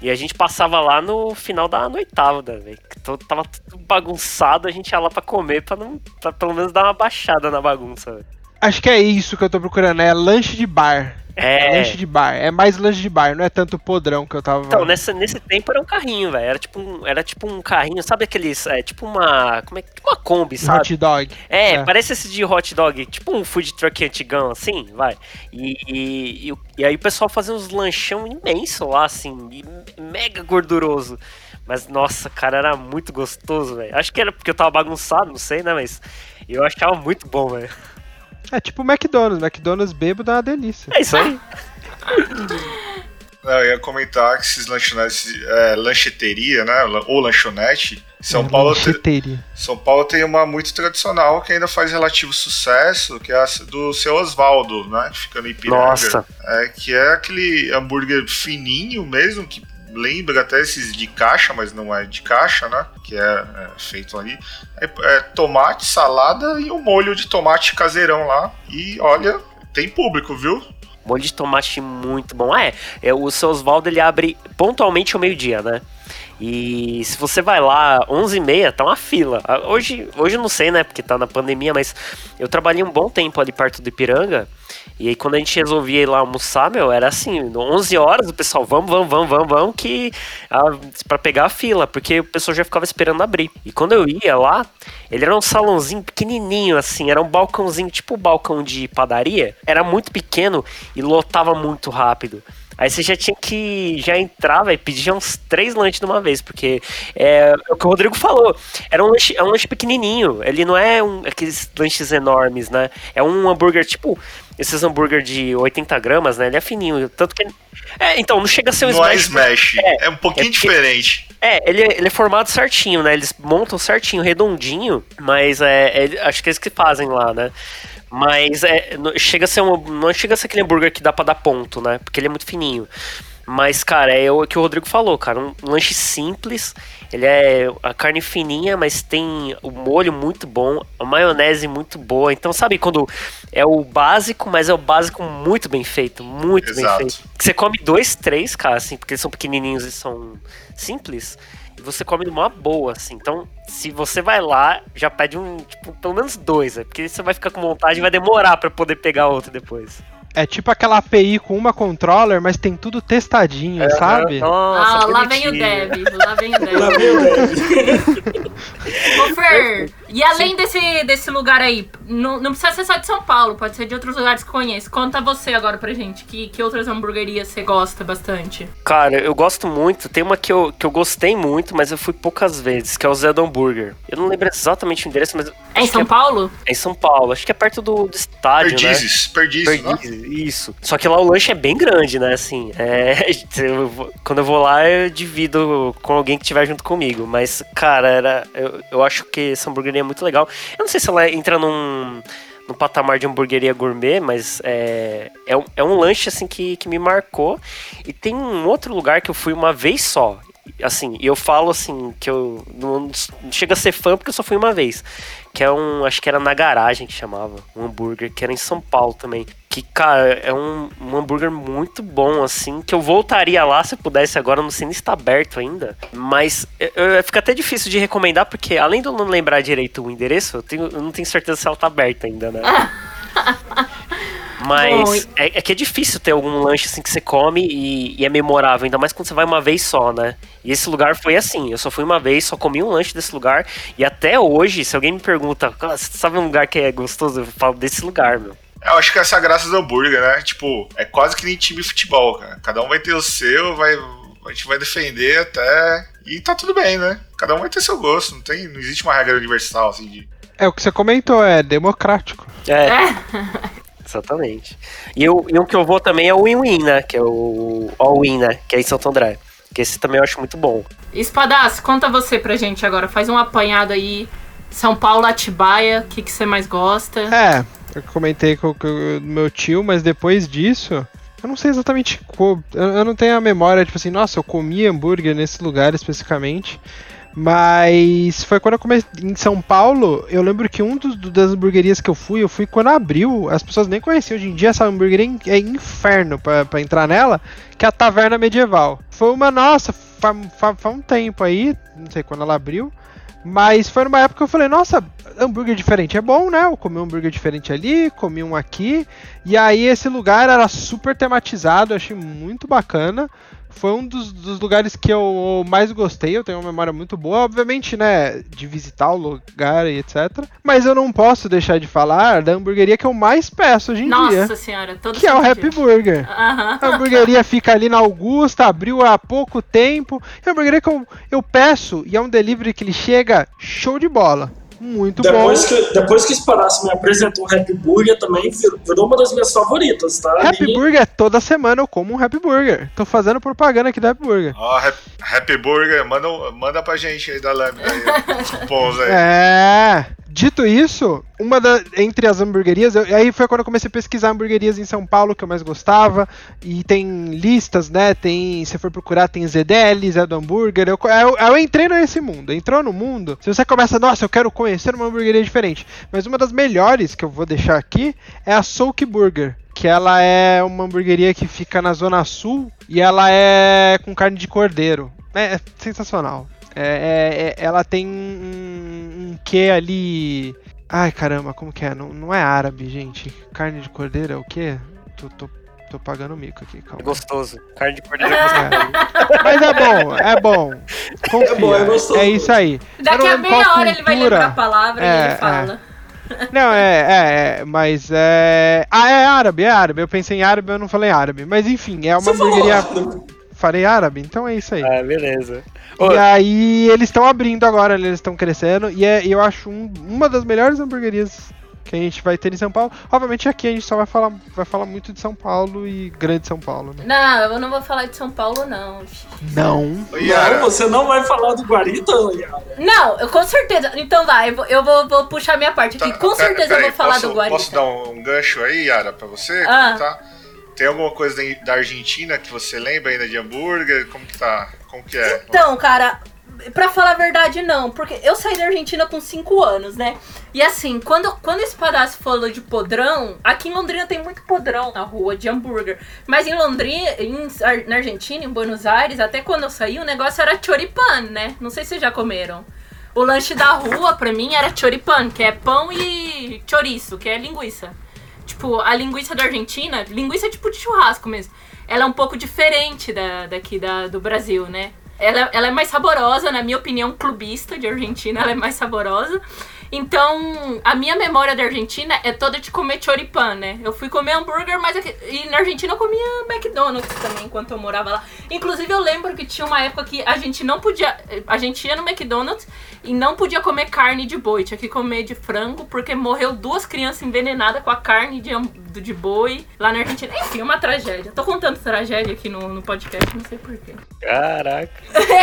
E a gente passava lá no final da noitada, velho. Então, Tava tudo bagunçado, a gente ia lá pra comer, pra, não, pra pelo menos dar uma baixada na bagunça, velho. Acho que é isso que eu tô procurando, é lanche de bar. É, Lanche de bar. É mais lanche de bar, não é tanto podrão que eu tava. então, nessa, nesse tempo era um carrinho, velho. Era tipo um, era tipo um carrinho, sabe aqueles. É, tipo uma. Como é que. Tipo uma Kombi, sabe? hot dog. É, É. parece esse de hot dog, tipo um food truck antigão, assim, vai. E, e, e e aí o pessoal fazia uns lanchão imenso lá, assim, e mega gorduroso. Mas, nossa, cara, era muito gostoso, velho. Acho que era porque eu tava bagunçado, não sei, né, mas eu achava muito bom, velho. É tipo o McDonald's. McDonald's bêbado é uma delícia. É isso aí. Não, eu ia comentar que esses lanchonetes, é, lancheteria, né? Ou lanchonete, São É, Paulo, te- lancheteria. São Paulo tem uma muito tradicional que ainda faz relativo sucesso, que é a do seu Osvaldo, né? Que fica no Ipiranga. Nossa. É, que é aquele hambúrguer fininho mesmo, que lembra até esses de caixa, mas não é de caixa, né? Que é, é feito ali. É, é tomate, salada e um molho de tomate caseirão lá. E olha, tem público, viu? Molho de tomate muito bom. Ah, é, é o seu Osvaldo ele abre pontualmente ao meio-dia, né? E se você vai lá 11h30, tá uma fila. Ah, Hoje, hoje eu não sei, né? Porque tá na pandemia, mas eu trabalhei um bom tempo ali perto do Ipiranga. E aí quando a gente resolvia ir lá almoçar, meu, era assim, 11 horas o pessoal, vamos, vamos, vamos, vamos, vamos, que ah, pra pegar a fila, porque o pessoal já ficava esperando abrir. E quando eu ia lá, ele era um salãozinho pequenininho assim, era um balcãozinho, tipo o balcão de padaria, era muito pequeno e lotava muito rápido. Aí você já tinha que já entrava e pedir uns três lanches de uma vez, porque é, é o que o Rodrigo falou. Era um lanche, é um lanche pequenininho. Ele não é um, aqueles lanches enormes, né? É um hambúrguer tipo esses hambúrguer de 80 gramas, né? Ele é fininho, tanto que é, então não chega a ser um não é smash. smash. É, um pouquinho é porque- diferente. É, ele, é- ele é formado certinho, né? Eles montam certinho, redondinho, mas é, é- acho que é isso que fazem lá, né? Mas é, não, chega a ser um, não chega a ser aquele hambúrguer que dá pra dar ponto, né? Porque ele é muito fininho. Mas, cara, é o que o Rodrigo falou, cara. Um lanche simples. Ele é a carne fininha, mas tem o molho muito bom, a maionese muito boa. Então, sabe quando é o básico, mas é o básico muito bem feito, muito Exato. bem feito. Você come dois, três, cara, assim, porque eles são pequenininhos e são simples. E você come numa boa, assim. Então, se você vai lá, já pede um, tipo, pelo menos dois, né? Porque você vai ficar com vontade e vai demorar pra poder pegar outro depois. É tipo aquela API com uma controller, mas tem tudo testadinho, sabe? Nossa, ah, lá vem o. Dev, lá vem o Lá Dev. veio o Dev. Ô, Fer, E além desse, desse lugar aí, não, não precisa ser só de São Paulo, pode ser de outros lugares que conhece. Conta você agora pra gente, que, que outras hamburguerias você gosta bastante? Cara, eu gosto muito. Tem uma que eu, que eu gostei muito, mas eu fui poucas vezes, que é o Zé Hambúrguer. Eu não lembro exatamente o endereço, mas. É em São é, Paulo? É em São Paulo. Acho que é perto do, do estádio, Perdizes, né? Perdizes, Perdizes, isso. Só que lá o lanche é bem grande, né? Assim, é, eu quando eu vou lá, eu divido com alguém que estiver junto comigo. Mas, cara, era, eu, eu acho que essa hamburgueria é muito legal. Eu não sei se ela entra num, num patamar de hamburgueria gourmet, mas é, é, um, é um lanche, assim, que, que me marcou. E tem um outro lugar que eu fui uma vez só. Assim, eu falo assim, que eu não, não chega a ser fã porque eu só fui uma vez. Que é um, acho que era na garagem que chamava, um hambúrguer, que era em São Paulo também. Que, cara, é um, um hambúrguer muito bom, assim, que eu voltaria lá se eu pudesse agora, não sei nem se tá aberto ainda. Mas eu, eu- fica até difícil de recomendar, porque além de eu não lembrar direito o endereço, eu, tenho, eu não tenho certeza se ela tá aberta ainda, né? Mas é, é que é difícil ter algum lanche assim que você come e, e é memorável, ainda mais quando você vai uma vez só, né? E esse lugar foi assim, eu só fui uma vez, só comi um lanche desse lugar, e até hoje, se alguém me pergunta, "Ah, você sabe um lugar que é gostoso? Eu falo desse lugar, meu. Eu acho que essa é a graça do hambúrguer, né? Tipo, é quase que nem time de futebol, cara. Cada um vai ter o seu, vai, a gente vai defender até. E tá tudo bem, né? Cada um vai ter seu gosto. Não, tem, não existe uma regra universal, assim, de. É o que você comentou, é democrático. É, É. exatamente. E, eu, e um que eu vou também é o Win-Win, né? Que é o All-Win, né? Que é em Santo André. Que esse também eu acho muito bom. Espadas, conta você pra gente agora. Faz um apanhado aí. São Paulo, Atibaia, o que, que você mais gosta? É, eu comentei com o meu tio, mas depois disso, eu não sei exatamente qual. Eu, não tenho a memória, tipo assim, nossa, eu comi hambúrguer nesse lugar especificamente. Mas foi quando eu comecei em São Paulo. Eu lembro que um dos, do- das hamburguerias que eu fui, eu fui quando abriu. As pessoas nem conheciam. Hoje em dia, essa hamburgueria é é inferno pra entrar nela, que é a Taverna Medieval. Foi uma, nossa, faz fa, fa um tempo aí, não sei quando ela abriu. Mas foi numa época que eu falei, nossa, hambúrguer diferente é bom, né? Eu comi um hambúrguer diferente ali, comi um aqui. E aí esse lugar era super tematizado, achei muito bacana. Foi um dos, dos lugares que eu mais gostei, eu tenho uma memória muito boa, obviamente, né, de visitar o lugar e etc. Mas eu não posso deixar de falar da hamburgueria que eu mais peço hoje em dia, Nossa senhora, todo que é o Happy. Burger. Aham. A hamburgueria fica ali na Augusta, abriu há pouco tempo. É uma hamburgueria que eu, eu peço e é um delivery que ele chega show de bola. Muito Depois bom. que, depois que o Espaço me apresentou o Happy Burger também, virou, virou uma das minhas favoritas, tá? Happy Ali- Burger, toda semana eu como um Happy Burger. Tô fazendo propaganda aqui do Happy Burger. Ó, Happy, Happy Burger, manda, manda pra gente aí da Lambda aí. Os cupons aí. É. Dito isso, uma da, entre as hamburguerias, eu- aí foi quando eu comecei a pesquisar hamburguerias em São Paulo que eu mais gostava. E tem listas, né? Tem, se for procurar, tem ZDL, Zé do Hambúrguer. Eu, eu, eu entrei nesse mundo. Entrou no mundo. Se você começa, nossa, eu quero conhecer uma hamburgueria diferente. Mas uma das melhores que eu vou deixar aqui é a Souk Burger. Que ela é uma hamburgueria que fica na Zona Sul e ela é com carne de cordeiro. É, é sensacional. É, é- é- ela tem um, um quê ali. Ai caramba, como que é? Não, não é árabe, gente. Carne de cordeiro é o quê? Tô, tô, tô pagando mico aqui, É calma. gostoso. Carne de cordeiro é gostoso. É. Mas é bom, é bom. Confia, É bom, é gostoso. É isso aí. Eu Daqui não a meia hora ele vai cultura. lembrar a palavra É, e ele é. fala. Não, é, é, é, mas é. Ah, é árabe, é árabe. Eu pensei em árabe, eu não falei árabe. Mas enfim, é uma Você falou hamburgueria. árabe. Falei árabe, então é isso aí. Ah, beleza. Ô, E aí eles estão abrindo agora, eles estão crescendo. E é- eu acho um- uma das melhores hamburguerias que a gente vai ter em São Paulo. Obviamente aqui a gente só vai falar, vai falar muito de São Paulo e grande São Paulo, né? Não, eu não vou falar de São Paulo, não. Não. Yara, Não, você não vai falar do Guarita, Yara. Não, eu com certeza. Então vai, eu vou, eu vou, vou puxar minha parte aqui. tá- com certeza pera eu vou falar posso, do Guarita. Posso dar um, um gancho aí, Yara, pra você? Ah. Tá? Tem alguma coisa da- Argentina que você lembra ainda de hambúrguer? Como que tá? Como que é? Então, cara, pra falar a verdade, não. Porque eu saí da Argentina com 5 anos, né? E assim, quando, quando esse pedaço falou de podrão, aqui em Londrina tem muito podrão na rua de hambúrguer. Mas em Londrina, em, na Argentina, em Buenos Aires, até quando eu saí, o negócio era choripan, né? Não sei se vocês já comeram. O lanche da rua, pra mim, era choripan, que é pão e chouriço, que é linguiça. Tipo, a linguiça da Argentina, linguiça tipo de churrasco mesmo. Ela é um pouco diferente da, daqui da, do Brasil, né? Ela, ela é mais saborosa, na minha opinião, clubista de Argentina, ela é mais saborosa. Então, a minha memória da Argentina é toda de comer choripan, né? Eu fui comer hambúrguer, mas aqui, e na Argentina eu comia McDonald's também enquanto eu morava lá. Inclusive, eu lembro que tinha uma época que a gente não podia. A gente ia no McDonald's e não podia comer carne de boi, tinha que comer de frango, porque morreu duas crianças envenenadas com a carne de, de boi lá na Argentina. Enfim, uma tragédia. Tô contando tragédia aqui no, no podcast, não sei porquê. Caraca.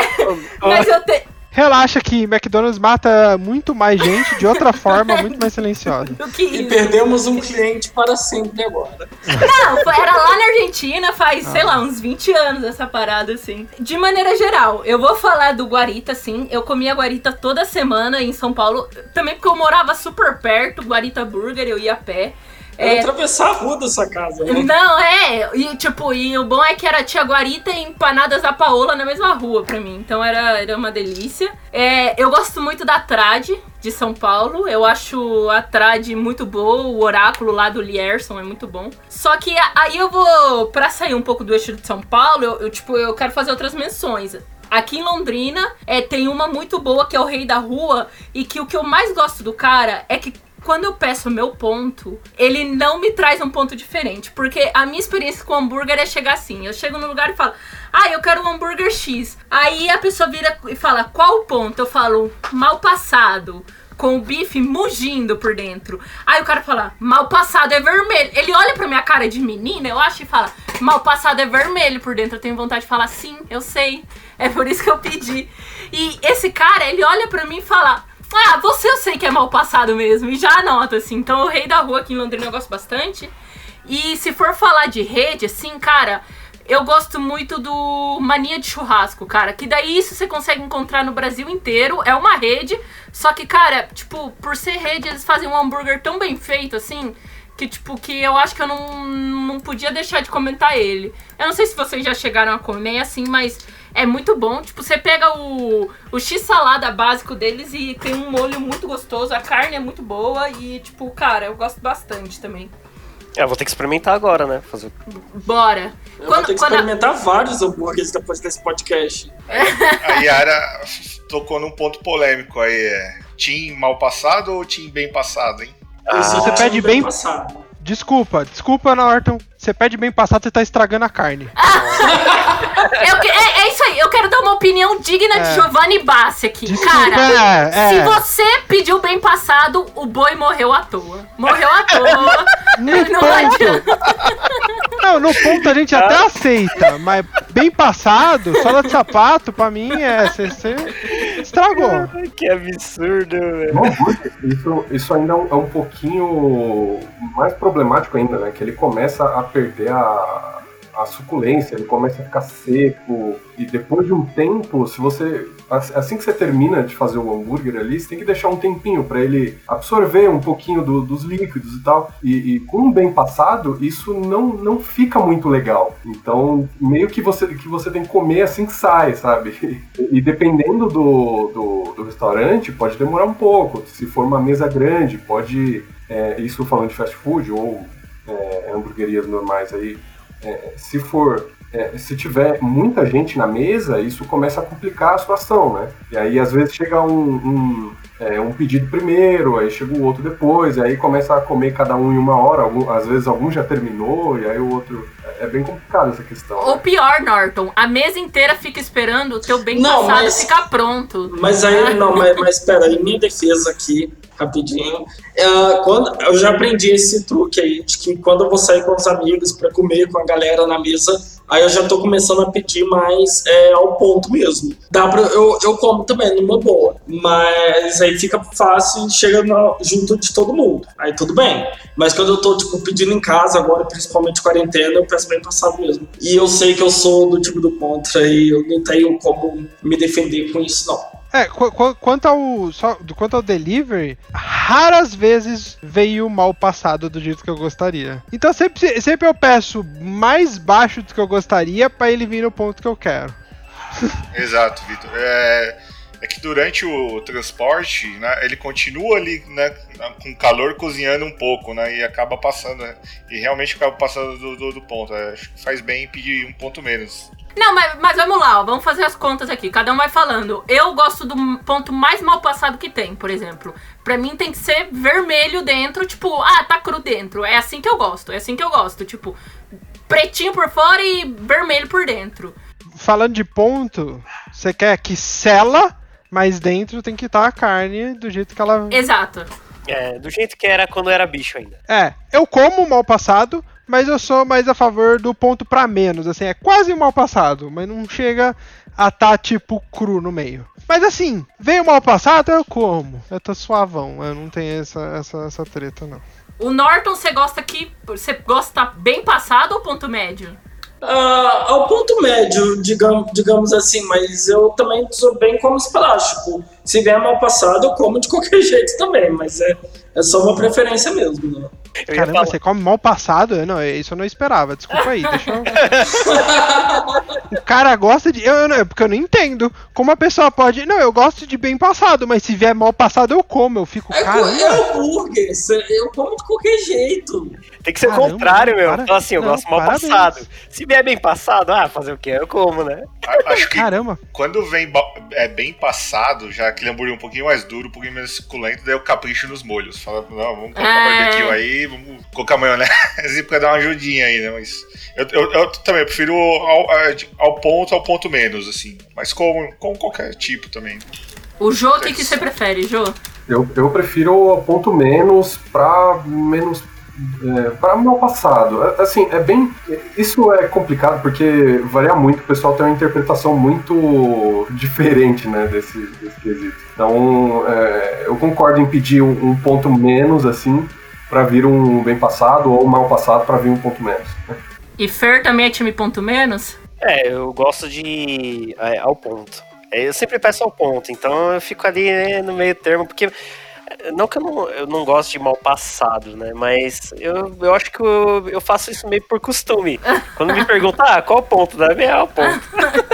mas eu tenho. Relaxa que McDonald's mata muito mais gente de outra forma, muito mais silenciosa. E perdemos um cliente para sempre agora. Não, era lá na Argentina faz, sei lá, uns 20 anos essa parada, assim. De maneira geral, eu vou falar do Guarita, assim. Eu comia Guarita toda semana em São Paulo. Também porque eu morava super perto, Guarita Burger, eu ia a pé. Era É, atravessar a rua dessa casa, né? não, é, e tipo, e o bom é que era tia Guarita e empanadas da Paola na mesma rua pra mim, então era, era uma delícia. É, eu gosto muito da Trad de São Paulo, eu acho a Trad muito boa, o oráculo lá do Lierson é muito bom. Só que aí eu vou, pra sair um pouco do eixo de São Paulo, eu, eu, tipo, eu quero fazer outras menções. Aqui em Londrina é, tem uma muito boa que é o Rei da Rua, e que o que eu mais gosto do cara é que quando eu peço meu ponto, ele não me traz um ponto diferente. Porque a minha experiência com hambúrguer é chegar assim. Eu chego no lugar e falo, ah, eu quero um hambúrguer X. Aí a pessoa vira e fala, qual o ponto? Eu falo, mal passado. Com o bife mugindo por dentro. Aí o cara fala, mal passado é vermelho. Ele olha pra minha cara de menina, eu acho, e fala, mal passado é vermelho por dentro. Eu tenho vontade de falar, sim, eu sei. É por isso que eu pedi. E esse cara, ele olha pra mim e fala, ah, você eu sei que é mal passado mesmo, e já anota, assim. Então, o Rei da Rua aqui em Londrina eu gosto bastante. E se for falar de rede, assim, cara, eu gosto muito do Mania de Churrasco, cara. Que daí isso você consegue encontrar no Brasil inteiro. É uma rede, só que, cara, tipo, por ser rede, eles fazem um hambúrguer tão bem feito, assim. Que, tipo, que eu acho que eu não, não podia deixar de comentar ele. Eu não sei se vocês já chegaram a comer, assim, mas é muito bom. Tipo, você pega o, o X-salada básico deles e tem um molho muito gostoso. A carne é muito boa e, tipo, cara, eu gosto bastante também. É, vou ter que experimentar agora, né? Fazer... Bora. Eu vou ter que a- experimentar vários hambúrgueres depois desse podcast. A Yara tocou num ponto polêmico aí. É Team mal passado ou Team bem passado, hein? Esse você pede tive bem- passado. Desculpa, desculpa, Norton. Você pede bem passado, você tá estragando a carne. Eu que- é, é isso aí, eu quero dar uma opinião digna de É. Giovanni Bassi aqui. Desculpa, Cara, é, se é. você pediu bem passado, o boi morreu à toa. Morreu à toa. No Não ponto. Não, no ponto a gente até aceita, mas bem passado, sola de sapato, pra mim é. Você estragou. Que absurdo, velho. Isso, isso ainda é um, é um pouquinho mais problemático ainda, né? Que ele começa a perder a, a suculência, ele começa a ficar seco. E depois de um tempo, se você. Assim que você termina de fazer o hambúrguer ali, você tem que deixar um tempinho para ele absorver um pouquinho do- dos líquidos e tal. E, e com bem passado, isso não, não fica muito legal. Então, meio que você, que você tem que comer assim que sai, sabe? E dependendo do, do, do restaurante, pode demorar um pouco. Se for uma mesa grande, pode. é, isso falando de fast food ou é, hamburguerias normais aí. É, se for. é, se tiver muita gente na mesa, isso começa a complicar a situação, né? E aí, às vezes, chega um, um, é, um pedido primeiro, aí chega o outro depois, e aí começa a comer cada um em uma hora. Algum- às vezes, algum já terminou, e aí o outro. É, é bem complicado essa questão. Ou né? pior, Norton, a mesa inteira fica esperando o teu bem Não, passado mas- ficar pronto. Mas aí, não, mas, mas pera, em minha defesa aqui, rapidinho. é, quando, eu já aprendi esse truque aí, de que quando eu vou sair com os amigos pra comer com a galera na mesa, aí eu já tô começando a pedir mais é, ao ponto mesmo. Dá pra, eu, eu como também, numa boa. Mas aí fica fácil e chega na- junto de todo mundo. Aí tudo bem. Mas quando eu tô, tipo, pedindo em casa agora, principalmente quarentena, eu peço bem passado mesmo. E eu sei que eu sou do tipo do contra e eu não tenho como me defender com isso, não. É, qu- qu- quanto ao só, quanto ao delivery, raras vezes veio mal passado do jeito que eu gostaria. Então sempre, sempre eu peço mais baixo do que eu gostaria pra ele vir no ponto que eu quero. Exato, Vitor. É, é que durante o transporte, né, ele continua ali, né, com calor cozinhando um pouco, né, e acaba passando, né, e realmente acaba passando do, do- do ponto. É, acho que faz bem pedir um ponto menos. Não, mas, mas vamos lá, ó, vamos fazer as contas aqui. Cada um vai falando. Eu gosto do ponto mais mal passado que tem, por exemplo. Pra mim tem que ser vermelho dentro, tipo, ah, tá cru dentro. É assim que eu gosto, é assim que eu gosto. Tipo, pretinho por fora e vermelho por dentro. Falando de ponto, você quer que sela, mas dentro tem que estar a carne do jeito que ela. Exato. É, do jeito que era quando era bicho ainda. É, eu como mal passado, mas eu sou mais a favor do ponto pra menos. Assim, é quase mal passado, mas não chega a tá tipo cru no meio. Mas assim, veio mal passado, eu como. Eu tô suavão, eu não tenho essa, essa, essa treta, não. O Norton, você gosta que. Você gosta bem passado ou ponto médio? Ah, ao ponto médio, digamos, digamos assim, mas eu também sou bem como esperar. Tipo, se vier mal passado, eu como de qualquer jeito também, mas é, é só uma preferência mesmo, né? Eu Caramba, você come mal passado? Não, isso eu não esperava. Desculpa aí, deixa eu. o cara gosta de. Eu, eu não, porque eu não entendo. Como a pessoa pode. Não, eu gosto de bem passado, mas se vier mal passado, eu como. Eu fico, É, caramba. é hambúrguer, eu como de qualquer jeito. Tem que ser o Caramba, contrário, meu. para- Fala assim, eu não, gosto mal parabéns. passado. Se vier bem passado, ah, fazer o quê? Eu como, né? Acho que Caramba. quando vem é bem passado, já aquele hambúrguer um pouquinho mais duro, um pouquinho menos suculento, daí eu capricho nos molhos. Fala, não, vamos colocar É. barbecue aí, vamos colocar maionese pra dar uma ajudinha aí, né? Mas eu, eu- eu também prefiro ao, ao ponto, ao ponto menos, assim. Mas como, como qualquer tipo também. O Jô, o que, que você prefere, Jô? Eu, eu prefiro ponto menos pra menos. É, para mal passado. É, Assim, é bem. Isso é complicado porque varia muito, o pessoal tem uma interpretação muito diferente né, desse, desse quesito. Então, é, eu concordo em pedir um, um ponto menos, assim, pra vir um bem passado, ou um mal passado pra vir um ponto menos. E Fer também é time ponto menos? É, eu gosto de. é, ao ponto. É, Eu sempre peço ao ponto, então eu fico ali né, no meio termo, porque. Não que eu não, eu não gosto de mal passado, né? Mas eu, eu acho que eu, eu faço isso meio por costume. Quando me perguntam, ah, qual o ponto? Deve é o ponto.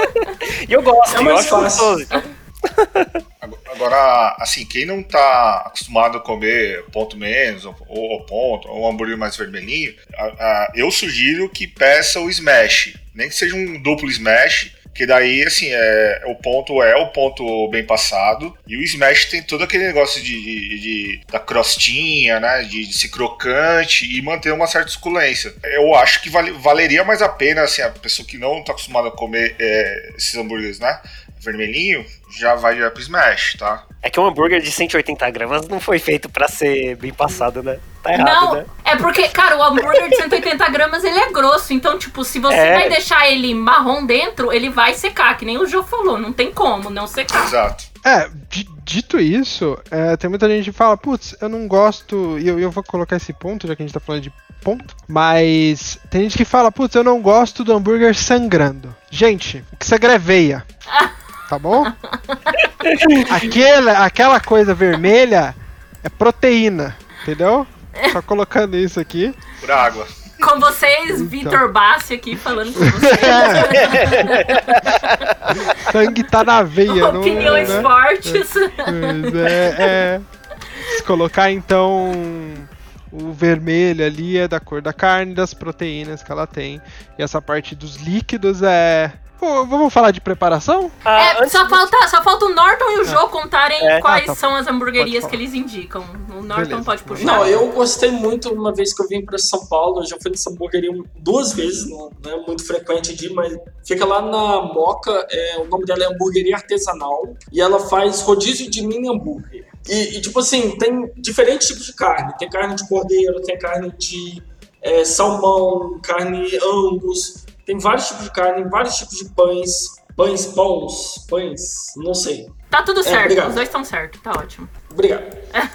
e eu gosto, É eu acho gostoso. Agora, assim, quem não tá acostumado a comer ponto menos, ou, ou ponto, ou um hambúrguer mais vermelhinho, a- a- eu sugiro que peça o smash. Nem que seja um duplo smash, que daí, assim, é, o ponto é o ponto bem passado, e o smash tem todo aquele negócio de, de- de- da crostinha, né, de, de ser crocante e manter uma certa suculência. Eu acho que vale- valeria mais a pena, assim, a pessoa que não tá acostumada a comer é, esses hambúrgueres, né, vermelhinho, já vai direto pro smash, tá? É que um hambúrguer de 180 gramas não foi feito pra ser bem passado, né? Tá errado, não, né? é porque, cara, o hambúrguer de 180 gramas ele é grosso. Então, tipo, se você É. vai deixar ele marrom dentro, ele vai secar, que nem o Jô falou. Não tem como não secar. Exato. É, di- dito isso, é, tem muita gente que fala, putz, eu não gosto, e eu, eu vou colocar esse ponto, já que a gente tá falando de ponto, mas tem gente que fala, putz, eu não gosto do hambúrguer sangrando. Gente, o que sangra é veia, tá bom? Aquela, aquela coisa vermelha é proteína, entendeu? Só colocando isso aqui. Por água. Com vocês, Então. Vitor Bassi aqui falando com vocês. Sangue tá na veia, não Opiniões né? fortes. Pois é, é. Se colocar então o vermelho ali é da cor da carne, das proteínas que ela tem. E essa parte dos líquidos é. Pô, vamos falar de preparação? Ah, É, só, de- falta, só falta o Norton e o Jô contarem É. quais Ah, tá. são as hamburguerias que eles indicam. O Norton Beleza. pode puxar. Não, eu gostei muito uma vez que eu vim para São Paulo. Eu já fui nessa hamburgueria duas vezes, não é muito frequente de ir, mas fica lá na Moca. É, o nome dela é Hamburgueria Artesanal e ela faz rodízio de mini hambúrguer. E, e, tipo assim, tem diferentes tipos de carne: tem carne de cordeiro, tem carne de é, salmão, carne angus, tem vários tipos de carne, vários tipos de pães. Pães, pães, pães, não sei. Tá tudo certo, obrigado. os dois estão certos, tá ótimo. Obrigado.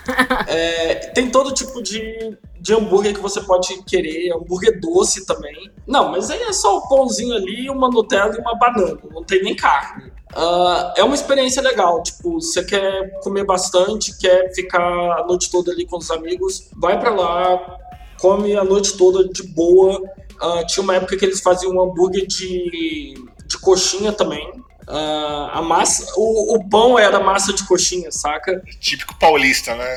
É, tem todo tipo de, de hambúrguer que você pode querer, hambúrguer doce também. Não, mas aí é só o pãozinho ali, uma Nutella e uma banana, não tem nem carne. Ah, é uma experiência legal, tipo, você quer comer bastante, quer ficar a noite toda ali com os amigos, vai pra lá, come a noite toda de boa. Ah, tinha uma época que eles faziam um hambúrguer de, de coxinha também. Ah, a massa, o, o pão era massa de coxinha, saca? Típico paulista, né?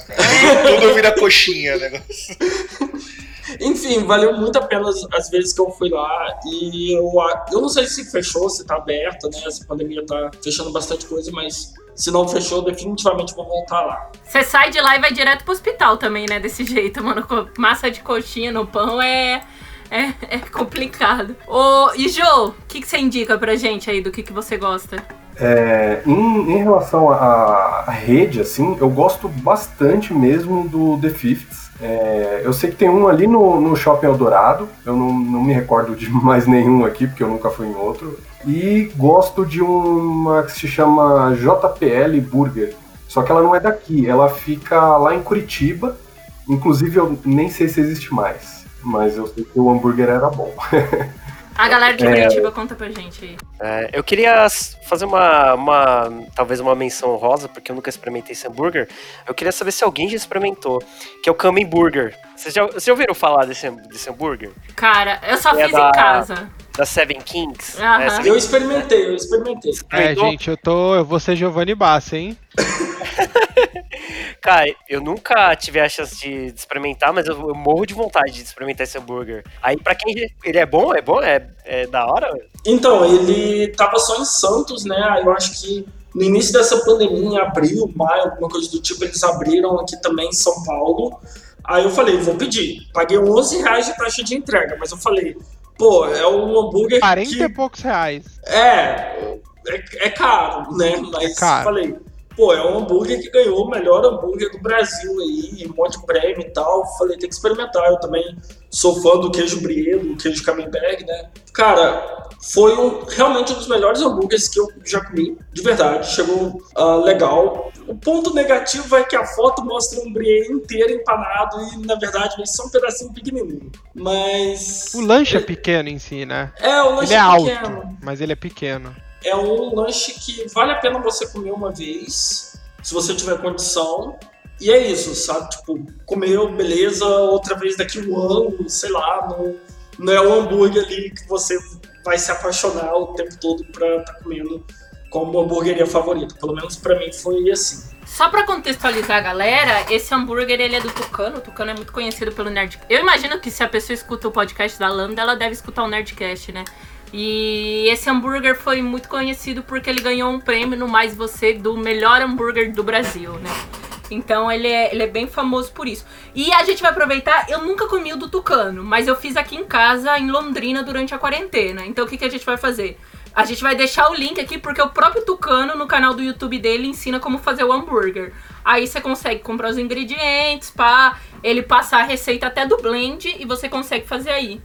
Tudo, vira coxinha, né? Enfim, valeu muito a pena as, as, vezes que eu fui lá. E eu, eu não sei se fechou, se tá aberta, né? Essa pandemia tá fechando bastante coisa, mas se não fechou, definitivamente vou voltar lá. Você sai de lá e vai direto pro hospital também, né? Desse jeito, mano. Massa de coxinha no pão é. É, é complicado. Ô, e Jô, o que, que você indica pra gente aí do que, que você gosta? É, em, em, relação à rede, assim, eu gosto bastante mesmo do The Fifths. É, eu sei que tem um ali no, no Shopping Eldorado, eu não, não me recordo de mais nenhum aqui, porque eu nunca fui em outro. E gosto de uma que se chama JPL Burger, só que ela não é daqui, ela fica lá em Curitiba. Inclusive, eu nem sei se existe mais, mas eu sei que o hambúrguer era bom. A galera de é. Curitiba é, conta pra gente aí. É, eu queria fazer uma, uma, talvez uma menção rosa, porque eu nunca experimentei esse hambúrguer. Eu queria saber se alguém já experimentou, que é o Kamen Burger. Vocês já, vocês já ouviram falar desse, desse hambúrguer? Cara, eu só é fiz da, em casa. Da Seven Kings. Uhum. eu experimentei, eu experimentei. É, gente, eu tô. Eu vou ser Giovanni Bassi, hein? Cara, eu nunca tive a chance de, experimentar, mas eu, eu, morro de vontade de experimentar esse hambúrguer. Aí, pra quem ele é bom, é bom? É, é da hora? Então, ele tava só em Santos, né? Aí eu acho que no início dessa pandemia, em abril, maio, alguma coisa do tipo, eles abriram aqui também em São Paulo. Aí eu falei, vou pedir. Paguei 11 reais de taxa de entrega, mas eu falei, pô, é um hambúrguer 40 que... e poucos reais. É, é, é caro, né? Mas é caro. falei, pô, é um hambúrguer que ganhou o melhor hambúrguer do Brasil aí, um monte de prêmio e tal. Falei, tem que experimentar. Eu também sou fã do queijo brie, do queijo camembert, né? Cara, foi um, realmente um dos melhores hambúrgueres que eu já comi, de verdade. Chegou uh, legal. O ponto negativo é que a foto mostra um brie inteiro empanado e, na verdade, é só um pedacinho pequenininho. Mas... O lanche é, é pequeno em si, né? É, o lanche ele é, é pequeno. alto, mas ele é pequeno é um lanche que vale a pena você comer uma vez, se você tiver condição. E é isso, sabe? Tipo, comeu, beleza, outra vez daqui um ano, sei lá, não, não é o hambúrguer ali que você vai se apaixonar o tempo todo pra estar tá comendo como hambúrgueria favorita. Pelo menos para mim foi assim. Só para contextualizar a galera, esse hambúrguer ele é do Tucano. O Tucano é muito conhecido pelo Nerdcast. Eu imagino que se a pessoa escuta o podcast da Lambda, ela deve escutar o Nerdcast, né? E esse hambúrguer foi muito conhecido porque ele ganhou um prêmio no Mais Você do melhor hambúrguer do Brasil, né? Então ele é, ele é bem famoso por isso. E a gente vai aproveitar, eu nunca comi o do Tucano, mas eu fiz aqui em casa, em Londrina, durante a quarentena. Então o que, que a gente vai fazer? A gente vai deixar o link aqui porque o próprio Tucano, no canal do YouTube dele, ensina como fazer o hambúrguer. Aí você consegue comprar os ingredientes, pá, ele passa a receita até do blend e você consegue fazer aí.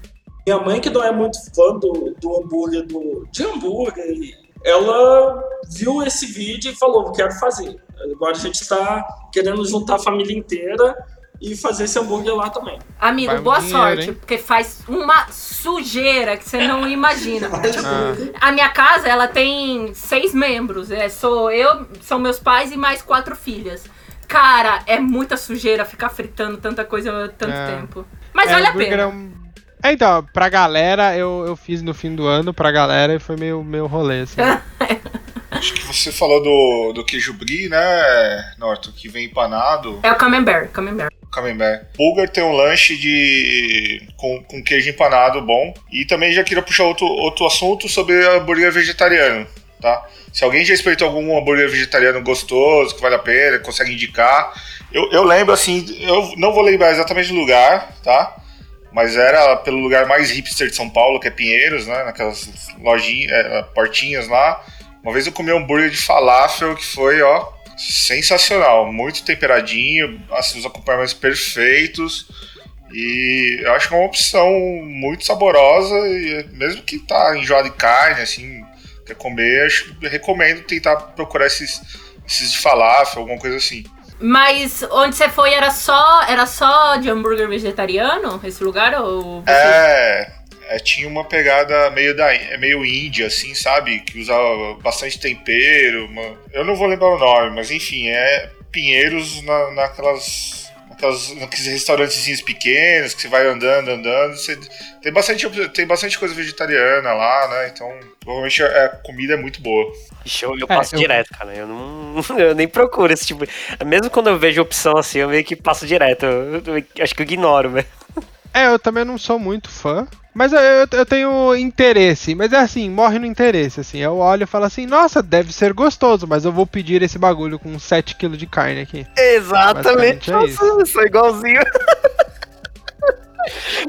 Minha mãe, que não é muito fã do, do hambúrguer, do, de hambúrguer, ela viu esse vídeo e falou: quero fazer. Agora a gente está querendo juntar a família inteira e fazer esse hambúrguer lá também. Amigo, boa dinheiro, sorte, hein? porque faz uma sujeira que você não imagina. ah. A minha casa, ela tem seis membros. É, sou eu, são meus pais e mais quatro filhas. Cara, é muita sujeira ficar fritando tanta coisa tanto é. tempo. Mas é, vale a pena. É um é, então, pra galera, eu, eu fiz no fim do ano, pra galera, e foi meio, meio rolê, assim. Acho que você falou do, do queijo brie, né, Norton, que vem empanado. É o camembert, camembert. Camembert. Bulgar tem um lanche de com, com queijo empanado bom. E também já queria puxar outro, outro assunto sobre hambúrguer vegetariano, tá? Se alguém já experimentou algum hambúrguer vegetariano gostoso, que vale a pena, consegue indicar. Eu, eu lembro, assim, eu não vou lembrar exatamente do lugar, tá? Mas era pelo lugar mais hipster de São Paulo, que é Pinheiros, né? Naquelas lojinhas, é, portinhas lá. Uma vez eu comi um hambúrguer de falafel que foi, ó, sensacional. Muito temperadinho, assim, os acompanhamentos perfeitos. E eu acho que é uma opção muito saborosa. E mesmo que tá enjoado de carne, assim, quer comer, acho, recomendo tentar procurar esses, esses de falafel, alguma coisa assim. Mas onde você foi era só era só de hambúrguer vegetariano esse lugar ou é, é, tinha uma pegada meio da é meio índia assim, sabe, que usava bastante tempero. Uma, eu não vou lembrar o nome, mas enfim, é Pinheiros na, naquelas aquelas, aqueles restaurantezinhos pequenos que você vai andando, andando. Você, tem, bastante, tem bastante coisa vegetariana lá, né? Então, provavelmente a, a comida é muito boa. Ixi, eu, eu é, passo é, eu... direto, cara. Eu, não, eu nem procuro esse tipo. Mesmo quando eu vejo opção assim, eu meio que passo direto. Eu, eu, acho que eu ignoro, velho. É, eu também não sou muito fã. Mas eu, eu, eu tenho interesse. Mas é assim, morre no interesse, assim. Eu olho e falo assim, nossa, deve ser gostoso, mas eu vou pedir esse bagulho com 7kg de carne aqui. Exatamente. É isso. Nossa, eu sou igualzinho.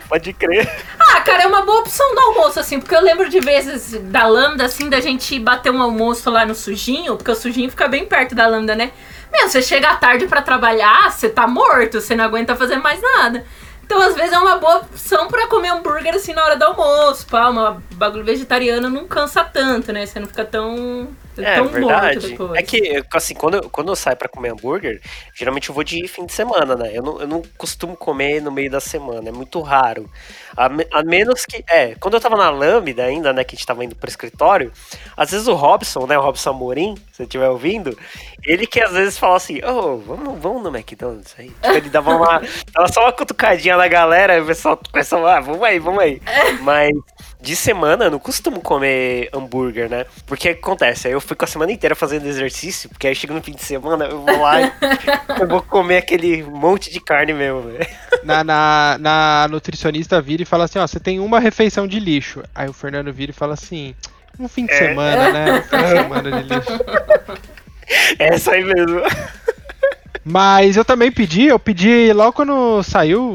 Pode crer. Ah, cara, é uma boa opção do almoço, assim, porque eu lembro de vezes da lambda, assim, da gente bater um almoço lá no sujinho, porque o sujinho fica bem perto da lambda, né? Meu, você chega à tarde pra trabalhar, você tá morto, você não aguenta fazer mais nada. Então, às vezes, é uma boa opção pra comer hambúrguer, assim, na hora do almoço, pá, uma bagulho vegetariano não cansa tanto, né? Você não fica tão, É morto verdade. É que, assim, quando, eu- quando eu saio pra comer hambúrguer, geralmente eu vou de fim de semana, né? Eu não, eu não costumo comer no meio da semana, é muito raro. A, a menos que. É, quando eu tava na Lambda ainda, né, que a gente tava indo pro escritório, às vezes o Robson, né, o Robson Amorim, se você estiver ouvindo, ele que às vezes fala assim: Ô, vamos, vamos no McDonald's aí. Tipo, ele dava uma. dava só uma cutucadinha na galera, e o pessoal começa a. Ah, vamos aí, vamos aí. Mas. De semana, eu não costumo comer hambúrguer, né? Porque o que acontece? Aí eu fico a semana inteira fazendo exercício, porque aí chega no fim de semana, eu vou lá e eu vou comer aquele monte de carne mesmo, velho. Na, na, na nutricionista vira e fala assim, ó, você tem uma refeição de lixo. Aí o Fernando vira e fala assim, um fim de É. semana, né? Um fim de semana de lixo. É isso aí mesmo. Mas eu também pedi, eu pedi logo quando saiu o,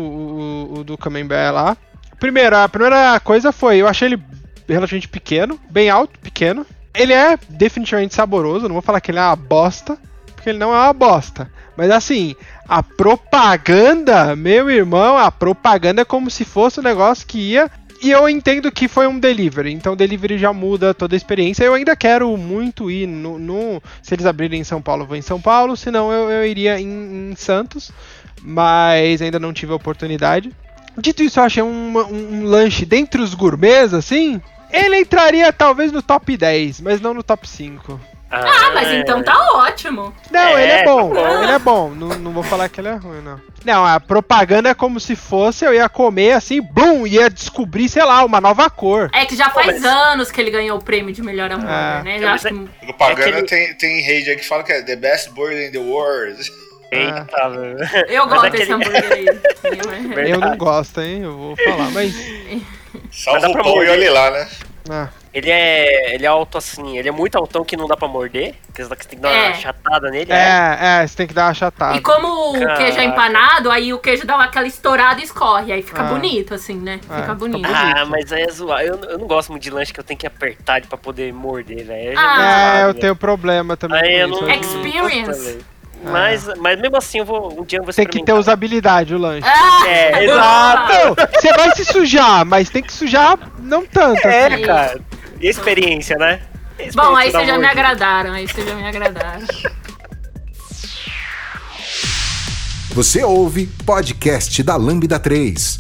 o- o do Camembert lá. Primeiro, a primeira coisa foi, eu achei ele relativamente pequeno, bem alto, pequeno. Ele é definitivamente saboroso, não vou falar que ele é uma bosta, porque ele não é uma bosta. Mas assim, a propaganda, meu irmão, a propaganda é como se fosse um negócio que ia. E eu entendo que foi um delivery, então delivery já muda toda a experiência. Eu ainda quero muito ir no. no- se eles abrirem em São Paulo, eu vou em São Paulo, senão eu, eu iria em, em Santos, mas ainda não tive a oportunidade. Dito isso, eu achei um, um, um lanche dentre os gourmets, assim. Ele entraria talvez no top 10, mas não no top 5. Ah, mas então tá ótimo. Não, É, ele é bom, tá bom. ele é bom. Não, não vou falar que ele é ruim, não. Não, a propaganda é como se fosse, eu ia comer assim, blum, ia descobrir, sei lá, uma nova cor. É que já Pô, faz mas- anos que ele ganhou o prêmio de melhor hambúrguer, Ah. né? É, Já mas acho é- que- Propaganda Aquele- tem, tem rede aí que fala que é the best burger in the world. Eita, velho. Eu gosto desse aquele- hambúrguer aí. Eu não gosto, hein, eu vou falar, mas... Salva dá o pra pão e olhe lá, né? Ah, Ele é, ele é alto assim, ele é muito altão que não dá pra morder, que você tem que dar É. uma chatada nele. é, é, você tem que dar uma chatada. E como o queijo é Caraca. empanado, aí o queijo dá aquela estourada e escorre. Aí fica Ah. bonito, assim, né? Ah, Fica bonito. Ah, mas aí é zoar. Eu, eu não gosto muito de lanche que eu tenho que apertar pra poder morder, velho. Ah. É, zoado, eu tenho problema também Aí eu com isso. não- eu- Experience. Nossa, velho. mas, mas mesmo assim, eu vou, um dia eu vou Tem que ter usabilidade o lanche. Ah! É, exato. Você vai se sujar, mas tem que sujar não tanto. É, assim. cara. E experiência, né? Experiência Bom, aí vocês já me agradaram, aí vocês já me agradaram. Você ouve podcast da Lambda 3.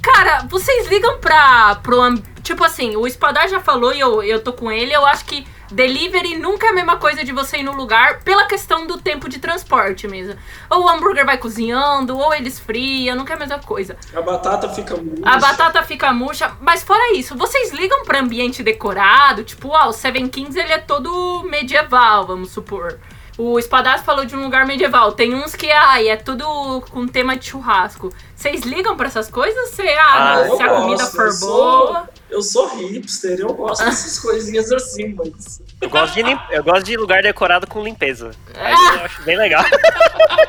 Cara, vocês ligam pra. Pro, tipo assim, o Espadar já falou e eu, eu tô com ele. Eu acho que delivery nunca é a mesma coisa de você ir no lugar pela questão do tempo de transporte mesmo. Ou o hambúrguer vai cozinhando, ou ele esfria, nunca é a mesma coisa. A batata fica murcha. A batata fica murcha, mas fora isso, vocês ligam pra ambiente decorado? Tipo, ah, o Seven Kings ele é todo medieval, vamos supor. O Espadaço falou de um lugar medieval. Tem uns que ai, é tudo com tema de churrasco. Vocês ligam pra essas coisas? Se, ah, Ah, se a comida gosto, for eu sou- boa. Eu sou hipster, eu gosto dessas coisinhas assim, mas. Eu gosto, de lim- eu gosto de lugar decorado com limpeza. Aí Ah. eu acho bem legal.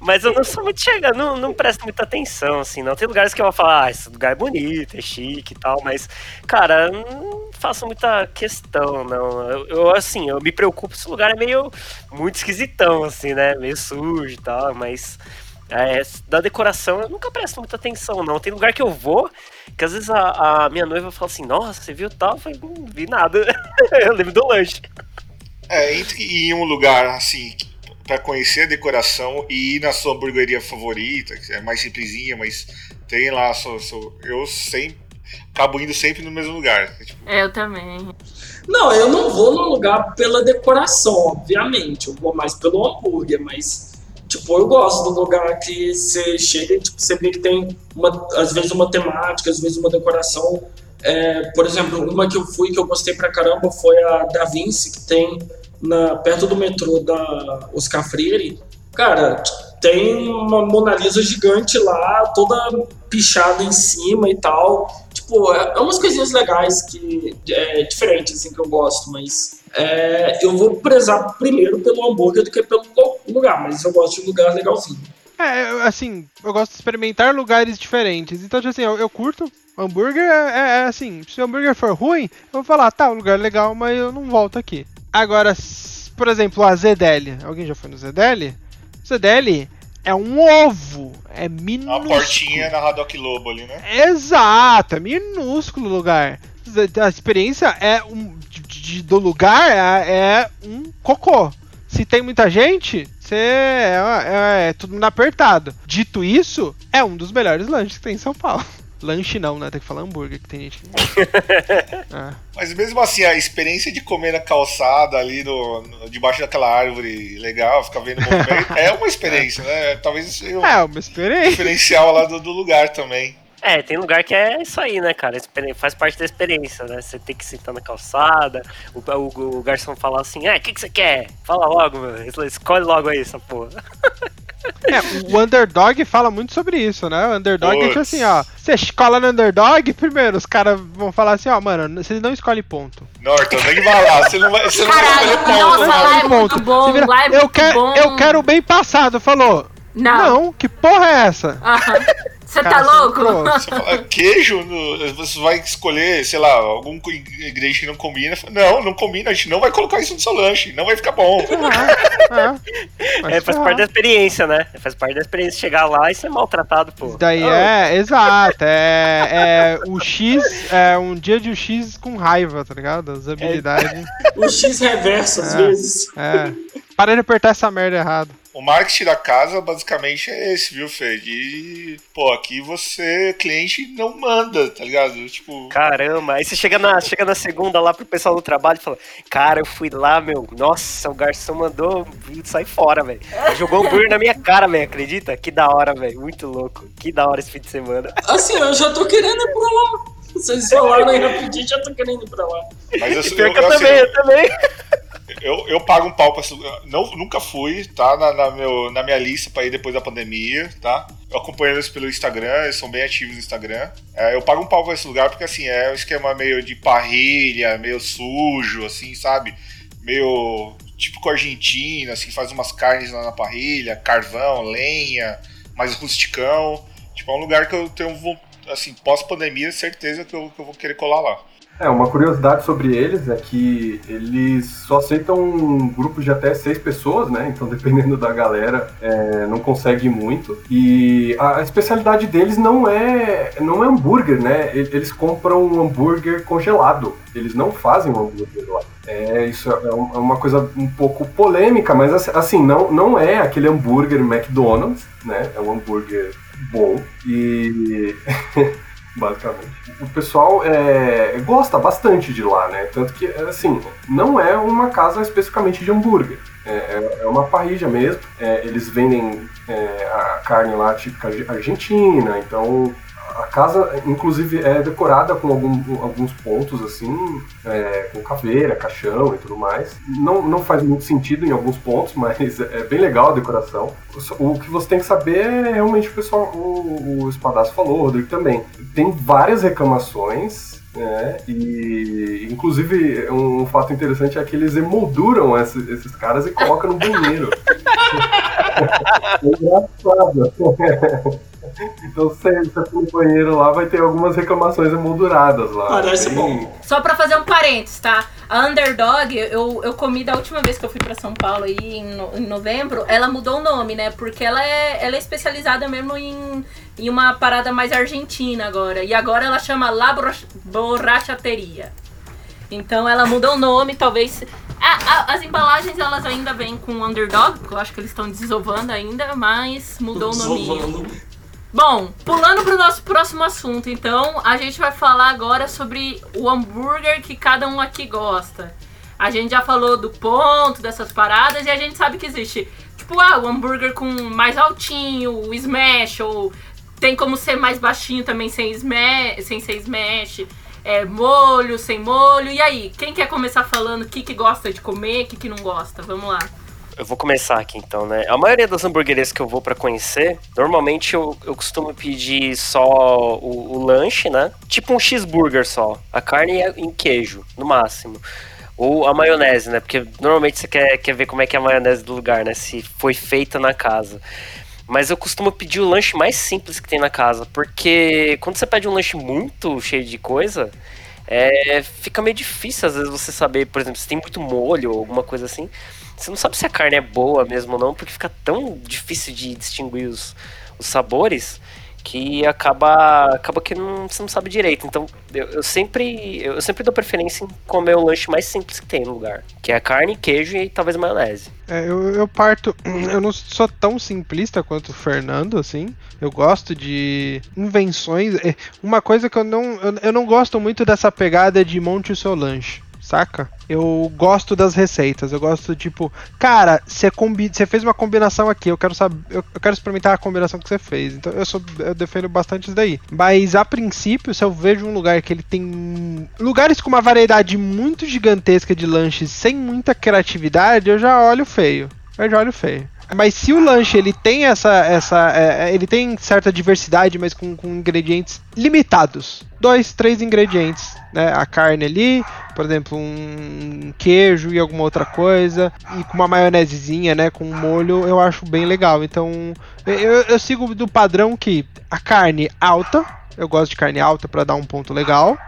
Mas eu não sou muito chegado, não, não presto muita atenção, assim, não. Tem lugares que eu vou falar, ah, esse lugar é bonito, é chique e tal, mas, cara, não faço muita questão, não. Eu, eu, assim, eu me preocupo se o lugar é meio muito esquisitão, assim, né? Meio sujo e tal, mas. É, da decoração eu nunca presto muita atenção, não. Tem lugar que eu vou, que às vezes a, a minha noiva fala assim, nossa, você viu tal? Eu falei, não vi nada. eu lembro do lanche. É, entre ir em um lugar assim pra conhecer a decoração e ir na sua hamburgueria favorita, que é mais simplesinha, mas tem lá sua, sua- eu sempre acabo indo sempre no mesmo lugar. Tipo, É, eu também. Não, eu não vou num lugar pela decoração, obviamente. Eu vou mais pelo hambúrguer, mas. Tipo, eu gosto do lugar que você chega e tipo, você vê que tem, uma, às vezes, uma temática, às vezes, uma decoração. É, por exemplo, uma que eu fui que eu gostei pra caramba foi a Da Vinci, que tem na, perto do metrô da Oscar Freire. Cara, tem uma Mona Lisa gigante lá, toda pichada em cima e tal. Tipo, é, é umas coisinhas legais que é diferentes assim que eu gosto, mas é, eu vou prezar primeiro pelo hambúrguer do que pelo lugar, mas eu gosto de lugar legalzinho. É, assim, eu gosto de experimentar lugares diferentes. Então, tipo assim, eu, eu curto. Hambúrguer é, é, assim, se o hambúrguer for ruim, eu vou falar, tá, o lugar é legal, mas eu não volto aqui. Agora, por exemplo, a Zedeli. Alguém já foi no Zedeli? Zedeli é um ovo. É minúsculo. Uma portinha na Haddock Lobo ali, né? Exato, é minúsculo o lugar. A experiência é um, de, do lugar é, é, um cocô. Se tem muita gente, você é, é, é tudo mundo apertado. Dito isso, é um dos melhores lanches que tem em São Paulo. Lanche não, né? Tem que falar hambúrguer, que tem gente que. é. Mas mesmo assim, a experiência de comer na calçada ali no, no debaixo daquela árvore legal, ficar vendo o movimento, é uma experiência, né? Talvez seja um é uma experiência. diferencial lá do, do lugar também. É, tem lugar que é isso aí, né, cara? Faz parte da experiência, né? Você tem que sentar na calçada, o, o, o garçom fala assim, ah, o que, que você quer? Fala logo, meu. Escolhe logo aí essa porra. É, o Underdog fala muito sobre isso, né? O Underdog é tipo assim, ó. Você escola no Underdog, primeiro, os caras vão falar assim, ó, mano, você não escolhe ponto. Norton, nem vai lá, você não vai, você não Caralho, vai escolher ponto. Nossa, lá é muito bom, vira, lá é eu bom. Eu quero bem passado, falou. Não. Não, que porra é essa? Aham. Você tá Cara, louco? Você fala, queijo, você vai escolher, sei lá, algum ingrediente que não combina. Não, não combina, a gente não vai colocar isso no seu lanche, não vai ficar bom. Ah, ah. É, faz parte da experiência, né? Faz parte da experiência chegar lá e ser maltratado, pô. Daí Oh, é, exato, é, é o X, é um dia de um X com raiva, tá ligado? As habilidades. O X reverso, às É. vezes. É. Para de apertar essa merda errado. O marketing da casa basicamente é esse, viu, Fê? De, pô, aqui você, cliente, não manda, tá ligado? Tipo, Caramba, aí você chega na, chega na segunda lá pro pessoal do trabalho e fala: Cara, eu fui lá, meu, nossa, o garçom mandou sair fora, velho. Jogou um hambúrguer na minha cara, velho, acredita? Que da hora, velho, muito louco. Que da hora esse fim de semana. Assim, eu já tô querendo ir pra lá. Vocês falaram aí rapidinho, já tô querendo ir pra lá. mas eu, E eu, que eu eu, também, assim, eu também. Eu, eu pago um pau pra. Não, nunca fui, tá? Na, na meu, na minha lista pra ir depois da pandemia, tá? Eu acompanho eles pelo Instagram, eles são bem ativos no Instagram. É, eu pago um pau pra esse lugar porque, assim, é um esquema meio de parrilha, meio sujo, assim, sabe? Meio típico argentino, assim, faz umas carnes lá na parrilha, carvão, lenha, mais rusticão. Tipo, é um lugar que eu tenho, assim, pós-pandemia, certeza que eu, que eu vou querer colar lá. É, uma curiosidade sobre eles é que eles só aceitam grupos de até seis pessoas, né? Então, dependendo da galera, é, não consegue muito. E a, especialidade deles não é, não é hambúrguer, né? Eles compram um hambúrguer congelado. Eles não fazem um hambúrguer lá. É, isso é um- é uma coisa um pouco polêmica, mas assim, assim, não, não é aquele hambúrguer McDonald's, né? É um hambúrguer bom. E basicamente. O pessoal é, gosta bastante de lá, né? Tanto que, assim, não é uma casa especificamente de hambúrguer. É, é- é uma parrilha mesmo. É, eles vendem é, a carne lá típica arge- argentina, então a casa, inclusive, é decorada com algum- alguns pontos, assim, é, com caveira, caixão e tudo mais. Não, não faz muito sentido em alguns pontos, mas é bem legal a decoração. O que você tem que saber é realmente o pessoal, o, o Espadaço falou, o Rodrigo também. Tem várias reclamações. né, e inclusive um fato interessante é que eles emolduram esse- esses caras e colocam no banheiro. é engraçado. Então você, você for no banheiro lá, vai ter algumas reclamações emolduradas lá. Parece Bem- bom. Só pra fazer um parênteses, tá? A Underdog, eu, eu comi da última vez que eu fui pra São Paulo aí em, no- em novembro, ela mudou o nome, né? Porque ela é, ela é especializada mesmo em, em uma parada mais argentina agora. E agora ela chama La Borrachateria. Então ela mudou o nome, talvez. Ah, ah, as embalagens elas ainda vêm com Underdog, porque eu acho que eles estão desovando ainda, mas mudou o nome. Bom, pulando pro nosso próximo assunto, então, a gente vai falar agora sobre o hambúrguer que cada um aqui gosta. A gente já falou do ponto, dessas paradas, e a gente sabe que existe, tipo, ah, o hambúrguer com mais altinho, o smash, ou tem como ser mais baixinho também sem, smash, sem ser smash, é, molho, sem molho. E aí, quem quer começar falando o que, que gosta de comer, o que, que não gosta? Vamos lá. Eu vou começar aqui então, né? A maioria das hamburguerias que eu vou para conhecer, normalmente eu, eu costumo pedir só o, o, lanche, né? Tipo um cheeseburger só. A carne é em queijo, no máximo. Ou a maionese, né? Porque normalmente você quer, quer ver como é que é a maionese do lugar, né? Se foi feita na casa. Mas eu costumo pedir o lanche mais simples que tem na casa, porque quando você pede um lanche muito cheio de coisa, é, fica meio difícil às vezes você saber, por exemplo, se tem muito molho ou alguma coisa assim. Você não sabe se a carne é boa mesmo ou não, porque fica tão difícil de distinguir os, os sabores que acaba acaba que não, você não sabe direito. Então eu, eu, sempre eu sempre dou preferência em comer o lanche mais simples que tem no lugar, que é carne, queijo e talvez maionese. É, eu, eu parto, eu não sou tão simplista quanto o Fernando, assim. Eu gosto de invenções. É, uma coisa que eu não eu, eu não gosto muito dessa pegada de monte o seu lanche saca? Eu gosto das receitas, eu gosto tipo, cara, você combi fez uma combinação aqui, eu quero saber, eu, eu, quero experimentar a combinação que você fez. Então eu sou eu defendo bastante isso daí. Mas a princípio, se eu vejo um lugar que ele tem lugares com uma variedade muito gigantesca de lanches sem muita criatividade, eu já olho feio. Eu já olho feio. Mas se o lanche ele tem essa. essa é, é, ele tem certa diversidade, mas com, com, ingredientes limitados. Dois, três ingredientes. Né? A carne ali, por exemplo, um queijo e alguma outra coisa. E com uma maionesezinha, né? Com um molho, eu acho bem legal. Então, eu, eu sigo do padrão que a carne alta. Eu gosto de carne alta para dar um ponto legal.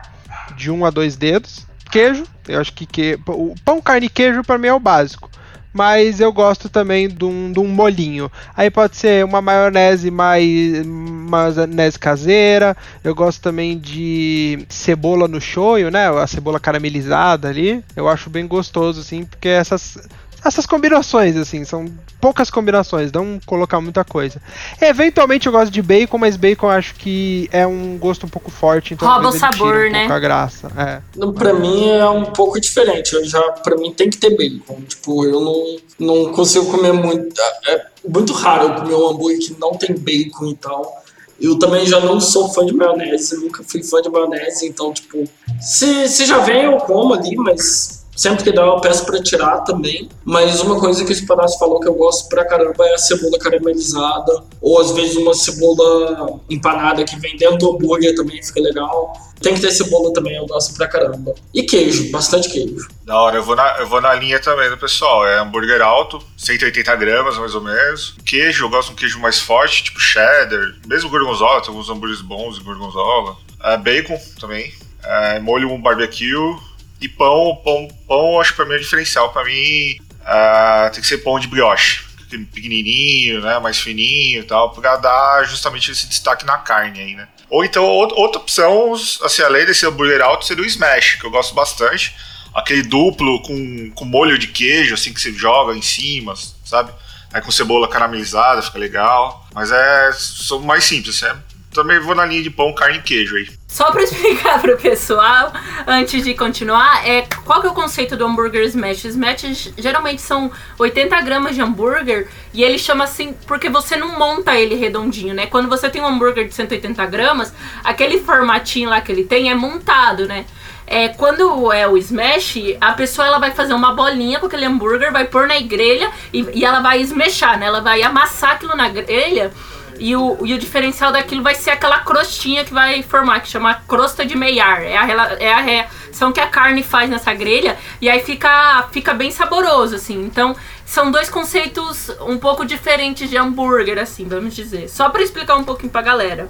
De um a dois dedos. Queijo, eu acho que, que o pão, carne e queijo para mim é o básico mas eu gosto também de um, de um molinho. Aí pode ser uma maionese mais maionese caseira. Eu gosto também de cebola no shoyu, né? A cebola caramelizada ali. Eu acho bem gostoso assim, porque essas essas combinações, assim, são poucas combinações, não colocar muita coisa. Eventualmente eu gosto de bacon, mas bacon eu acho que é um gosto um pouco forte, então rouba o sabor, um né? a graça. É. Não, pra mim é um pouco diferente. Eu já, pra mim tem que ter bacon. Tipo, eu não, não consigo comer muito. É, é muito raro eu comer um hambúrguer que não tem bacon e tal. Eu também já não sou fã de maionese, nunca fui fã de maionese, então, tipo, se, se já vem, eu como ali, mas Sempre que dá, eu peço para tirar também. Mas uma coisa que o Espadaccio falou que eu gosto pra caramba é a cebola caramelizada. Ou às vezes uma cebola empanada que vem dentro do hambúrguer também fica legal. Tem que ter cebola também, eu gosto pra caramba. E queijo, bastante queijo. Da hora, eu vou na, eu vou na linha também do pessoal. É hambúrguer alto, 180 gramas mais ou menos. Queijo, eu gosto de um queijo mais forte, tipo cheddar. Mesmo gorgonzola, tem alguns hambúrgueres bons de gorgonzola. É, bacon também. É, molho barbecue e pão, pão, pão acho que pra mim é diferencial. Pra mim uh, tem que ser pão de brioche. Pequenininho, né? Mais fininho e tal, pra dar justamente esse destaque na carne aí, né? Ou então, outra opção, assim, além desse hambúrguer alto, seria o smash, que eu gosto bastante. Aquele duplo com, com molho de queijo, assim, que você joga em cima, sabe? Aí com cebola caramelizada, fica legal. Mas é. São mais simples, é também vou na linha de pão, carne e queijo aí. Só para explicar pro pessoal, antes de continuar, é qual que é o conceito do hambúrguer smash? Smash geralmente são 80 gramas de hambúrguer e ele chama assim porque você não monta ele redondinho, né? Quando você tem um hambúrguer de 180 gramas, aquele formatinho lá que ele tem é montado, né? É, quando é o smash, a pessoa ela vai fazer uma bolinha com aquele hambúrguer, vai pôr na grelha e, e ela vai esmechar, né? Ela vai amassar aquilo na grelha e o, e o diferencial daquilo vai ser aquela crostinha que vai formar, que chama crosta de Maillard. É a, é a reação que a carne faz nessa grelha e aí fica, fica bem saboroso, assim. Então, são dois conceitos um pouco diferentes de hambúrguer, assim, vamos dizer. Só para explicar um pouquinho pra galera.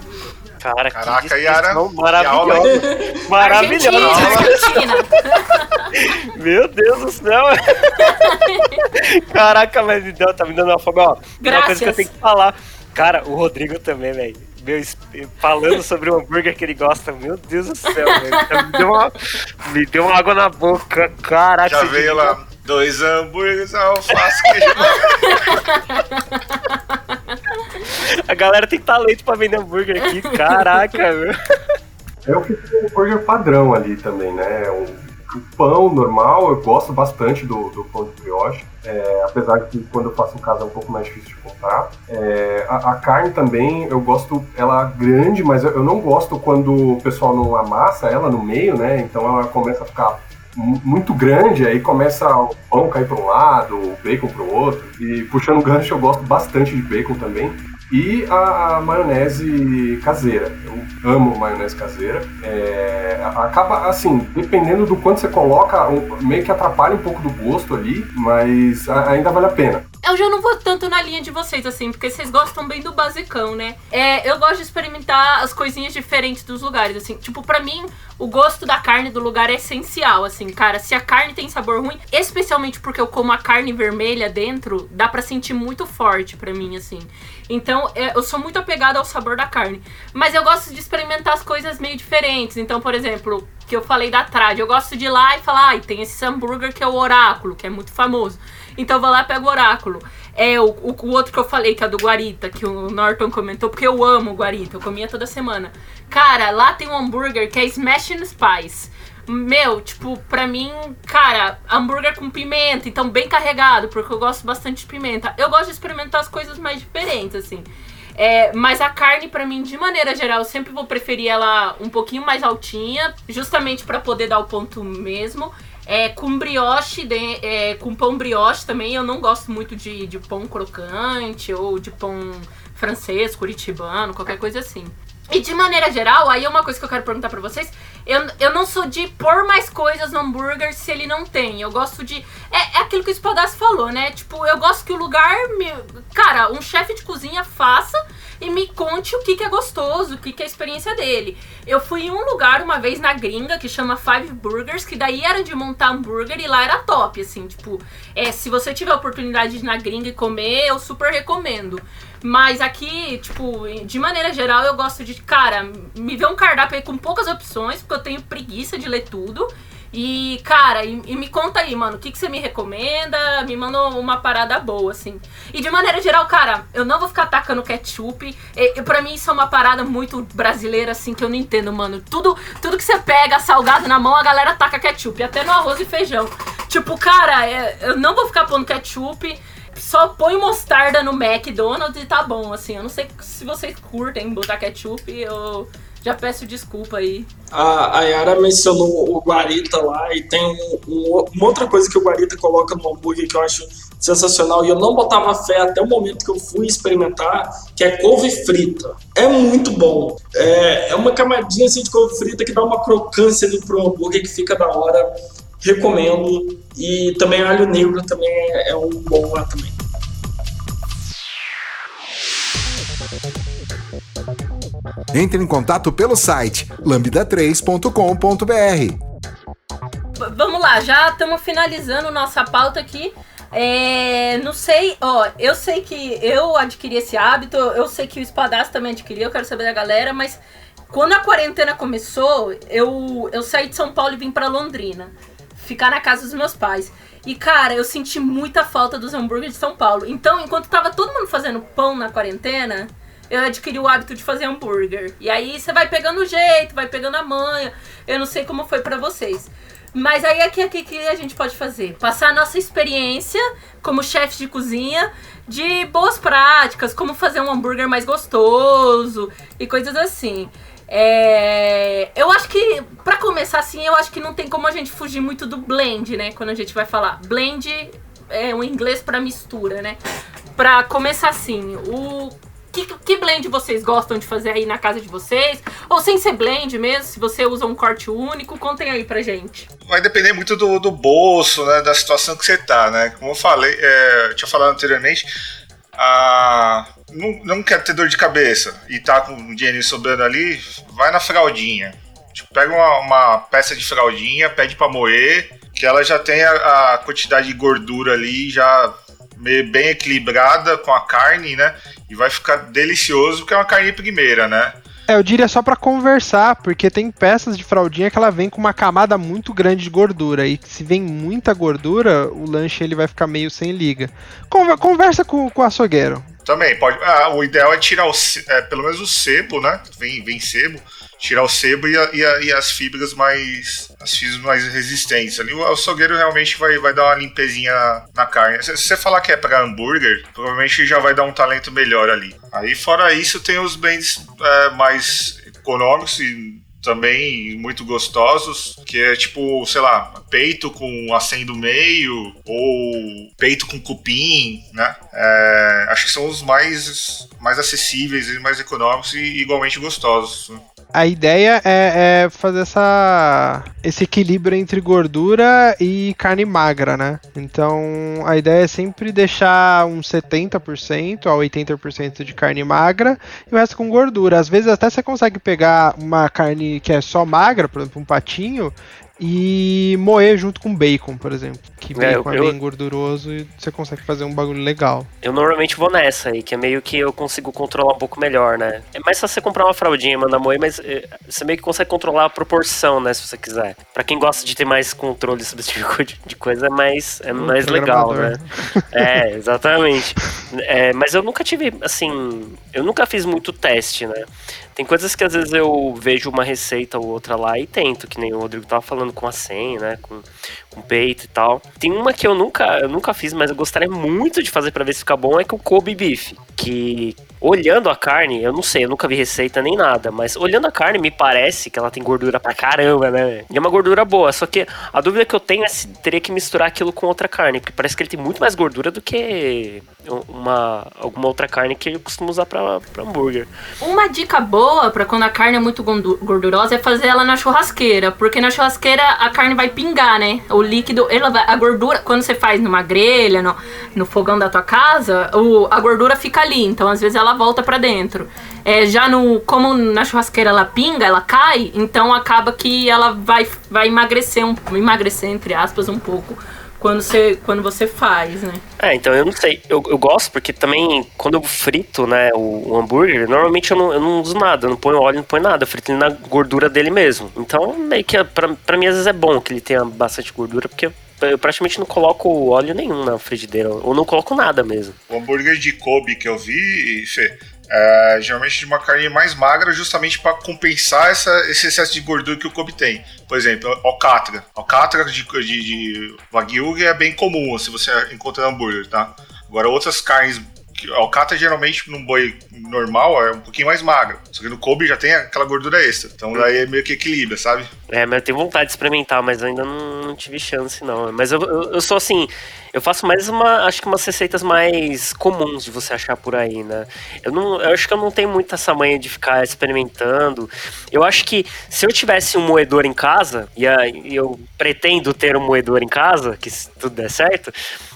Cara, Caraca, que Yara. Maravilhoso. Maravilhoso. Meu Deus do céu. Caraca, mas tá me dando uma fogo. Ó, uma coisa que eu tenho que falar. Cara, o Rodrigo também, velho. falando sobre o hambúrguer que ele gosta, meu Deus do céu, velho. Me deu uma, me deu uma água na boca, caraca. Já veio lá, dois hambúrgueres, alface, queijo. A galera tem talento pra vender hambúrguer aqui, caraca, meu. Eu fiz um hambúrguer padrão ali também, né? Um o pão normal, eu gosto bastante do, do pão de brioche, é, apesar que quando eu faço em casa é um pouco mais difícil de comprar. É, a, a, carne também, eu gosto ela grande, mas eu, eu, não gosto quando o pessoal não amassa ela no meio, né? Então ela começa a ficar muito grande, aí começa o pão cair para um lado, o bacon para o outro. E puxando gancho, eu gosto bastante de bacon também. E a, a maionese caseira. Eu amo maionese caseira. É, acaba, assim, dependendo do quanto você coloca, meio que atrapalha um pouco do gosto ali, mas ainda vale a pena. Eu já não vou tanto na linha de vocês, assim, porque vocês gostam bem do basicão, né? É, eu gosto de experimentar as coisinhas diferentes dos lugares, assim. Tipo, para mim, o gosto da carne do lugar é essencial, assim, cara. Se a carne tem sabor ruim, especialmente porque eu como a carne vermelha dentro, dá para sentir muito forte para mim, assim. Então, é, eu sou muito apegada ao sabor da carne. Mas eu gosto de experimentar as coisas meio diferentes. Então, por exemplo, que eu falei da trad, eu gosto de ir lá e falar, ai, ah, tem esse hambúrguer que é o oráculo, que é muito famoso. Então eu vou lá e pego o oráculo. É o, o, o, outro que eu falei, que é do Guarita, que o Norton comentou, porque eu amo o Guarita, eu comia toda semana. Cara, lá tem um hambúrguer que é Smash and Spice. Meu, tipo, pra mim, cara, hambúrguer com pimenta, então bem carregado, porque eu gosto bastante de pimenta. Eu gosto de experimentar as coisas mais diferentes, assim. É, mas a carne, para mim, de maneira geral, eu sempre vou preferir ela um pouquinho mais altinha, justamente para poder dar o ponto mesmo. É, com brioche, de, é, com pão brioche também, eu não gosto muito de, de pão crocante ou de pão francês, curitibano, qualquer coisa assim. E de maneira geral, aí é uma coisa que eu quero perguntar pra vocês. Eu, eu não sou de pôr mais coisas no hambúrguer se ele não tem. Eu gosto de. É, é aquilo que o Espadaço falou, né? Tipo, eu gosto que o lugar. Me, cara, um chefe de cozinha faça e me conte o que, que é gostoso, o que, que é a experiência dele. Eu fui em um lugar uma vez na gringa que chama Five Burgers, que daí era de montar hambúrguer e lá era top, assim, tipo, é, se você tiver a oportunidade de ir na gringa e comer, eu super recomendo. Mas aqui, tipo, de maneira geral, eu gosto de, cara, me ver um cardápio aí com poucas opções, porque eu tenho preguiça de ler tudo. E, cara, e, e, me conta aí, mano, o que, que você me recomenda? Me manda uma parada boa, assim. E de maneira geral, cara, eu não vou ficar atacando ketchup. E, e, pra mim isso é uma parada muito brasileira, assim, que eu não entendo, mano. Tudo, tudo que você pega salgado na mão, a galera taca ketchup. Até no arroz e feijão. Tipo, cara, é, eu não vou ficar pondo ketchup. Só põe mostarda no McDonald's e tá bom, assim. Eu não sei se vocês curtem botar ketchup, eu já peço desculpa aí. A, a Yara mencionou o Guarita lá e tem um, um, uma outra coisa que o Guarita coloca no hambúrguer que eu acho sensacional e eu não botava fé até o momento que eu fui experimentar, que é couve frita. É muito bom. É, é uma camadinha assim de couve frita que dá uma crocância ali pro hambúrguer que fica da hora. Recomendo. E também alho negro também é, é um bom lá também. Entre em contato pelo site lambda3.com.br. Vamos lá, já estamos finalizando nossa pauta aqui. É, não sei, ó, eu sei que eu adquiri esse hábito, eu sei que o Espadaço também adquiriu, eu quero saber da galera, mas quando a quarentena começou, eu, eu saí de São Paulo e vim para Londrina, ficar na casa dos meus pais. E cara, eu senti muita falta dos hambúrgueres de São Paulo. Então, enquanto tava todo mundo fazendo pão na quarentena, eu adquiri o hábito de fazer hambúrguer. E aí você vai pegando o jeito, vai pegando a manha. Eu não sei como foi para vocês. Mas aí aqui aqui que a gente pode fazer? Passar a nossa experiência como chefe de cozinha de boas práticas, como fazer um hambúrguer mais gostoso e coisas assim. É, eu acho que, para começar assim, eu acho que não tem como a gente fugir muito do blend, né? Quando a gente vai falar. Blend é um inglês para mistura, né? Para começar assim, o que, que blend vocês gostam de fazer aí na casa de vocês? Ou sem ser blend mesmo, se você usa um corte único, contem aí pra gente. Vai depender muito do, do bolso, né, da situação que você tá, né? Como eu falei, é, tinha falado anteriormente, a, não, não quer ter dor de cabeça e tá com o dinheiro sobrando ali, vai na fraldinha. Tipo, pega uma, uma peça de fraldinha, pede para moer, que ela já tem a, a quantidade de gordura ali já bem equilibrada com a carne, né? E vai ficar delicioso, porque é uma carne primeira, né? É, eu diria só para conversar, porque tem peças de fraldinha que ela vem com uma camada muito grande de gordura. E se vem muita gordura, o lanche ele vai ficar meio sem liga. Conversa com, com o açougueiro. Também, pode. Ah, o ideal é tirar o, é, pelo menos o sebo, né? Vem, vem sebo tirar o sebo e, a, e, a, e, as fibras mais as fibras mais resistentes ali. O açougueiro realmente vai, vai dar uma limpezinha na carne. Se, você falar que é para hambúrguer, provavelmente já vai dar um talento melhor ali. Aí fora isso tem os blends é, mais econômicos e também muito gostosos, que é tipo, sei lá, peito com acém do meio, ou peito com cupim, né? É, acho que são os mais, mais acessíveis e mais econômicos e igualmente gostosos. Né? A ideia é, é, fazer essa, esse equilíbrio entre gordura e carne magra, né? Então a ideia é sempre deixar uns 70% a 80% de carne magra e o resto com gordura. Às vezes até você consegue pegar uma carne que é só magra, por exemplo, um patinho, e moer junto com bacon, por exemplo. Que é, bacon é, eu, é bem gorduroso e você consegue fazer um bagulho legal. Eu normalmente vou nessa aí, que é meio que eu consigo controlar um pouco melhor, né? É mais fácil você comprar uma fraldinha e mandar moer, mas é, você meio que consegue controlar a proporção, né? Se você quiser. Pra quem gosta de ter mais controle sobre esse tipo de coisa, é mais, é mais legal, né? é, exatamente. É, mas eu nunca tive, assim, eu nunca fiz muito teste, né? Tem coisas que às vezes eu vejo uma receita ou outra lá e tento, que nem o Rodrigo tava falando com a senha, né? Com, com peito e tal. Tem uma que eu nunca, eu nunca fiz, mas eu gostaria muito de fazer para ver se fica bom, é com o Kobe Beef. Que olhando a carne, eu não sei, eu nunca vi receita nem nada, mas olhando a carne, me parece que ela tem gordura pra caramba, né? E é uma gordura boa, só que a dúvida que eu tenho é se teria que misturar aquilo com outra carne, porque parece que ele tem muito mais gordura do que uma, alguma outra carne que eu costumo usar pra, pra hambúrguer. Uma dica boa para quando a carne é muito gordurosa é fazer ela na churrasqueira, porque na churrasqueira a carne vai pingar, né? O líquido, ela vai, a gordura, quando você faz numa grelha, no, no fogão da tua casa, o, a gordura fica ali, então às vezes ela ela volta para dentro. É, já no. Como na churrasqueira ela pinga, ela cai, então acaba que ela vai, vai emagrecer, um, emagrecer, entre aspas, um pouco quando você, quando você faz, né? É, então eu não sei. Eu, eu gosto porque também, quando eu frito, né, o, o hambúrguer, normalmente eu não, eu não uso nada, eu não ponho óleo, não ponho nada. Eu frito ele na gordura dele mesmo. Então, meio que pra, pra mim, às vezes é bom que ele tenha bastante gordura, porque eu praticamente não coloco óleo nenhum na frigideira, ou não coloco nada mesmo. O hambúrguer de Kobe que eu vi, Fê, é, geralmente de uma carne mais magra, justamente para compensar essa, esse excesso de gordura que o Kobe tem. Por exemplo, alcatra. Alcatra de, de, de Wagyu é bem comum se você encontra hambúrguer, tá? Agora, outras carnes alcatra geralmente num boi normal é um pouquinho mais magro. Só que no Kobe já tem aquela gordura extra. Então daí é meio que equilibra, sabe? É, mas eu tenho vontade de experimentar, mas ainda não, não tive chance, não. Mas eu, eu, eu, sou assim, eu faço mais uma, acho que umas receitas mais comuns de você achar por aí, né? Eu, não, eu acho que eu não tenho muito essa manha de ficar experimentando. Eu acho que se eu tivesse um moedor em casa, e eu pretendo ter um moedor em casa, que se tudo der certo,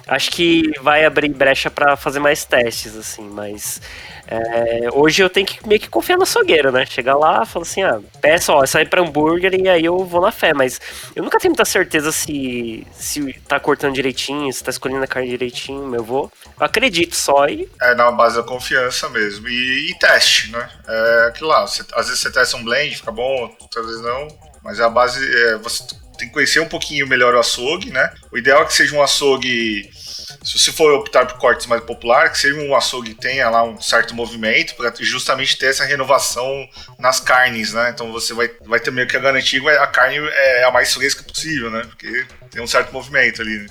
acho que vai abrir brecha para fazer mais testes, assim, mas é, hoje eu tenho que meio que confiar na açougueira, né? Chegar lá, falar assim, ah, peço, ó, sair pra hambúrguer e aí eu vou na fé, mas eu nunca tenho muita certeza se, se tá cortando direitinho, se tá escolhendo a carne direitinho, eu vou. Eu acredito só e. É na base da confiança mesmo. E, e teste, né? É aquilo lá, você, às vezes você testa um blend, fica bom, vezes não, mas a base é você tem que conhecer um pouquinho melhor o açougue, né? O ideal é que seja um açougue se você for optar por cortes mais populares, que seja um açougue que tenha lá um certo movimento, para justamente ter essa renovação nas carnes, né? Então você vai, vai ter meio que a garantia que a carne é a mais fresca possível, né? Porque tem um certo movimento ali. Né?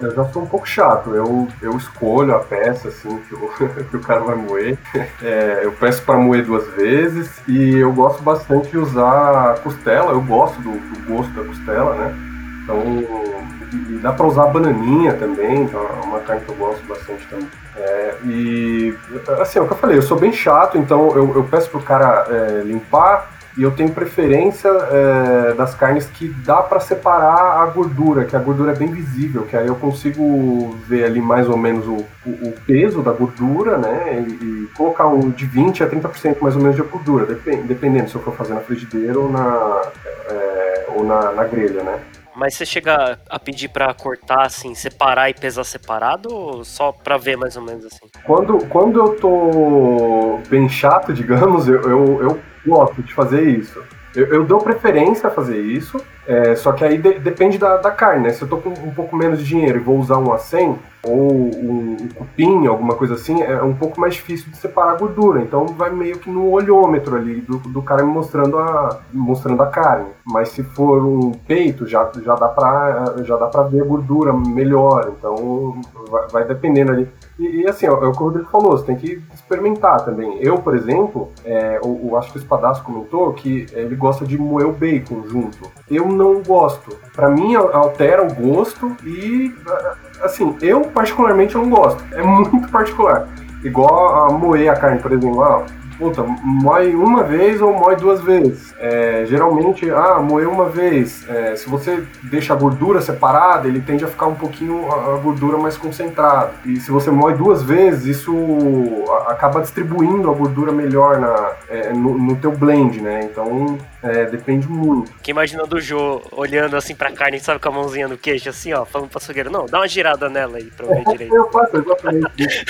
Eu já sou um pouco chato. Eu, eu escolho a peça assim que o, que o cara vai moer. É, eu peço para moer duas vezes e eu gosto bastante de usar costela. Eu gosto do, do gosto da costela, né? Então e dá para usar bananinha também, então é uma carne que eu gosto bastante também. É, e assim, é o que eu falei, eu sou bem chato, então eu, eu peço pro cara é, limpar e eu tenho preferência é, das carnes que dá para separar a gordura, que a gordura é bem visível, que aí eu consigo ver ali mais ou menos o, o, o peso da gordura, né? E, e, colocar um de 20 a 30% mais ou menos de gordura, dependendo se eu for fazer na frigideira ou na, é, ou na, na grelha, né? Mas você chega a pedir para cortar, assim, separar e pesar separado ou só para ver mais ou menos assim? Quando, quando eu tô bem chato, digamos, eu, eu, eu gosto de fazer isso. Eu, eu dou preferência a fazer isso, é, só que aí de, depende da, da carne, né? Se eu tô com um pouco menos de dinheiro e vou usar um acém, ou um, um cupim, alguma coisa assim, é um pouco mais difícil de separar a gordura. Então vai meio que no olhômetro ali do, do cara me mostrando a, mostrando a carne. Mas se for um peito, já, já, dá, pra, já dá pra ver a gordura melhor. Então vai, vai dependendo ali. E, e, assim, é o que o Rodrigo falou, você tem que experimentar também. Eu, por exemplo, é, eu, eu acho que o Espadasco comentou que ele gosta de moer o bacon junto. Eu não gosto. Para mim altera o gosto e assim, eu particularmente não gosto. É muito particular. Igual a moer a carne, por exemplo, ah, puta, moe uma vez ou moe duas vezes. É, geralmente, ah, moer uma vez. É, se você deixa a gordura separada, ele tende a ficar um pouquinho a gordura mais concentrada. E se você moe duas vezes, isso acaba distribuindo a gordura melhor na, é, no, no teu blend, né? Então, é, depende muito. Que imaginando o Jô olhando assim pra carne, sabe, com a mãozinha no queixo, assim, ó, falando pra açougueiro, não, dá uma girada nela aí pra eu ver direito. eu faço exatamente isso.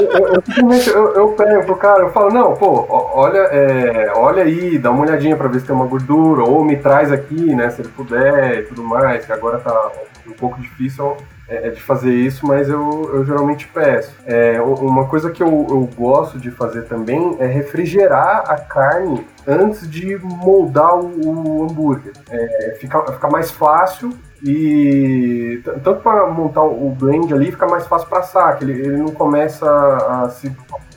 eu, eu, eu, simplesmente eu, pego pro cara, eu falo, não, pô, olha, é, olha aí, dá uma olhadinha pra ver se tem uma gordura, ou me traz aqui, né, se ele puder e tudo mais, que agora tá um pouco difícil é, é, de fazer isso, mas eu, eu geralmente peço. É, uma coisa que eu, eu gosto de fazer também é refrigerar a carne antes de moldar o, o hambúrguer. É, fica, fica mais fácil e tanto para montar o blend ali fica mais fácil para assar, ele, ele não começa a se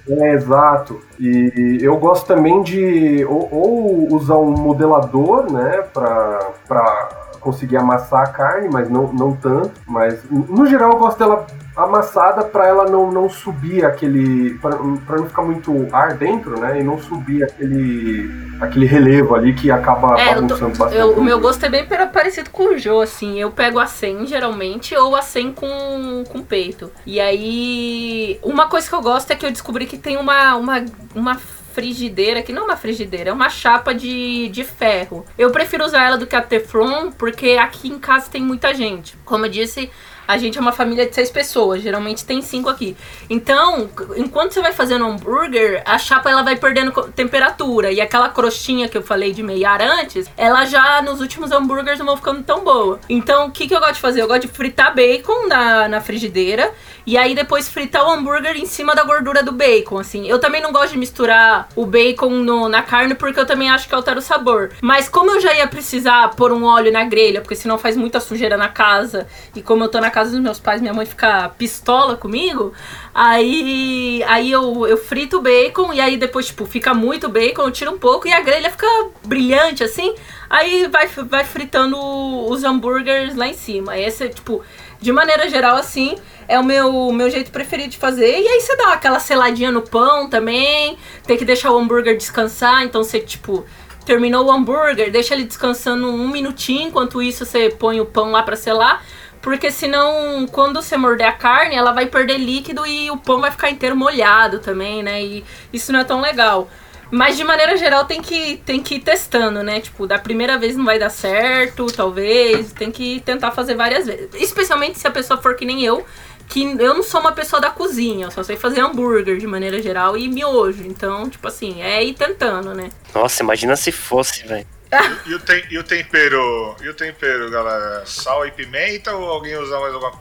é, exato. E eu gosto também de ou, ou usar um modelador, né, para conseguir amassar a carne, mas não, não tanto. Mas no geral eu gosto dela amassada para ela não, não subir aquele. para não ficar muito ar dentro, né? E não subir aquele aquele relevo ali que acaba é, bagunçando bastante. Eu, o meu gosto é bem parecido com o Joe, assim. Eu pego a 100 geralmente ou a 100 com, com peito. E aí, uma coisa que eu gosto é que eu descobri que tem uma, uma, uma frigideira, que não é uma frigideira, é uma chapa de, de ferro. Eu prefiro usar ela do que a Teflon, porque aqui em casa tem muita gente. Como eu disse, a gente é uma família de seis pessoas, geralmente tem cinco aqui. Então, enquanto você vai fazendo hambúrguer, a chapa ela vai perdendo temperatura. E aquela crostinha que eu falei de meiar antes, ela já nos últimos hambúrgueres não vão ficando tão boa. Então, o que, que eu gosto de fazer? Eu gosto de fritar bacon na, na frigideira e aí depois fritar o hambúrguer em cima da gordura do bacon, assim. Eu também não gosto de misturar o bacon no, na carne porque eu também acho que altera o sabor. Mas como eu já ia precisar pôr um óleo na grelha, porque senão faz muita sujeira na casa, e como eu tô na casa dos meus pais, minha mãe fica pistola comigo, aí aí eu, eu frito o bacon e aí depois, tipo, fica muito bacon, eu tiro um pouco e a grelha fica brilhante, assim. Aí vai, vai fritando os hambúrgueres lá em cima. Esse é, tipo, de maneira geral, assim, é o meu, meu jeito preferido de fazer. E aí você dá aquela seladinha no pão também. Tem que deixar o hambúrguer descansar. Então você, tipo, terminou o hambúrguer, deixa ele descansando um minutinho. Enquanto isso, você põe o pão lá pra selar. Porque senão, quando você morder a carne, ela vai perder líquido e o pão vai ficar inteiro molhado também, né? E isso não é tão legal. Mas de maneira geral tem que, tem que ir testando, né? Tipo, da primeira vez não vai dar certo, talvez. Tem que tentar fazer várias vezes. Especialmente se a pessoa for que nem eu, que eu não sou uma pessoa da cozinha, eu só sei fazer hambúrguer de maneira geral e miojo. Então, tipo assim, é ir tentando, né? Nossa, imagina se fosse, velho. E, e, o tem, e o tempero? E o tempero, galera? Sal e pimenta ou alguém usa mais alguma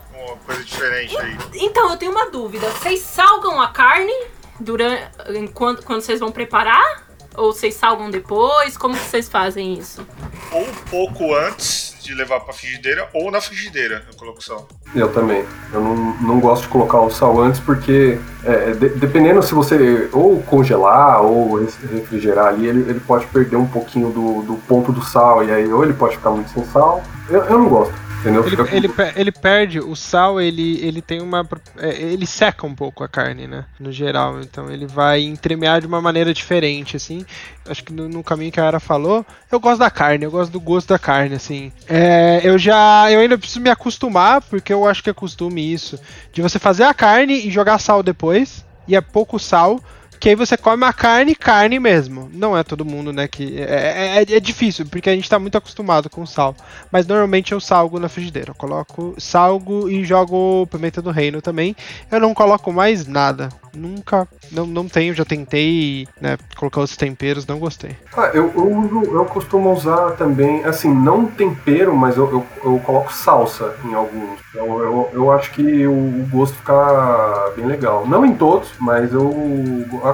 coisa diferente aí? Então, eu tenho uma dúvida. Vocês salgam a carne durante, enquanto, quando vocês vão preparar? Ou vocês salgam depois? Como que vocês fazem isso? Ou um pouco antes de levar pra frigideira, ou na frigideira eu coloco sal. Eu também. Eu não, não gosto de colocar o sal antes porque, é, de, dependendo se você ou congelar ou refrigerar ali, ele, ele pode perder um pouquinho do, do ponto do sal, e aí ou ele pode ficar muito sem sal. Eu, eu não gosto. Entendeu? Ele, ele, ele, perde o sal, ele, ele tem uma. É, ele seca um pouco a carne, né? No geral. Então ele vai entremear de uma maneira diferente, assim. Acho que no, no caminho que a Ara falou, eu gosto da carne, eu gosto do gosto da carne, assim. É, eu já. Eu ainda preciso me acostumar, porque eu acho que é costume isso. De você fazer a carne e jogar sal depois. E é pouco sal que aí você come a carne, carne mesmo. Não é todo mundo, né? Que é, é, é, difícil, porque a gente tá muito acostumado com sal. Mas normalmente eu salgo na frigideira. Eu coloco salgo e jogo pimenta do reino também. Eu não coloco mais nada. Nunca, não, não tenho, já tentei, né, colocar os temperos, não gostei. Ah, eu, eu, uso, eu costumo usar também, assim, não tempero, mas eu, eu, eu coloco salsa em alguns. Então eu, eu acho que o gosto fica bem legal. Não em todos, mas eu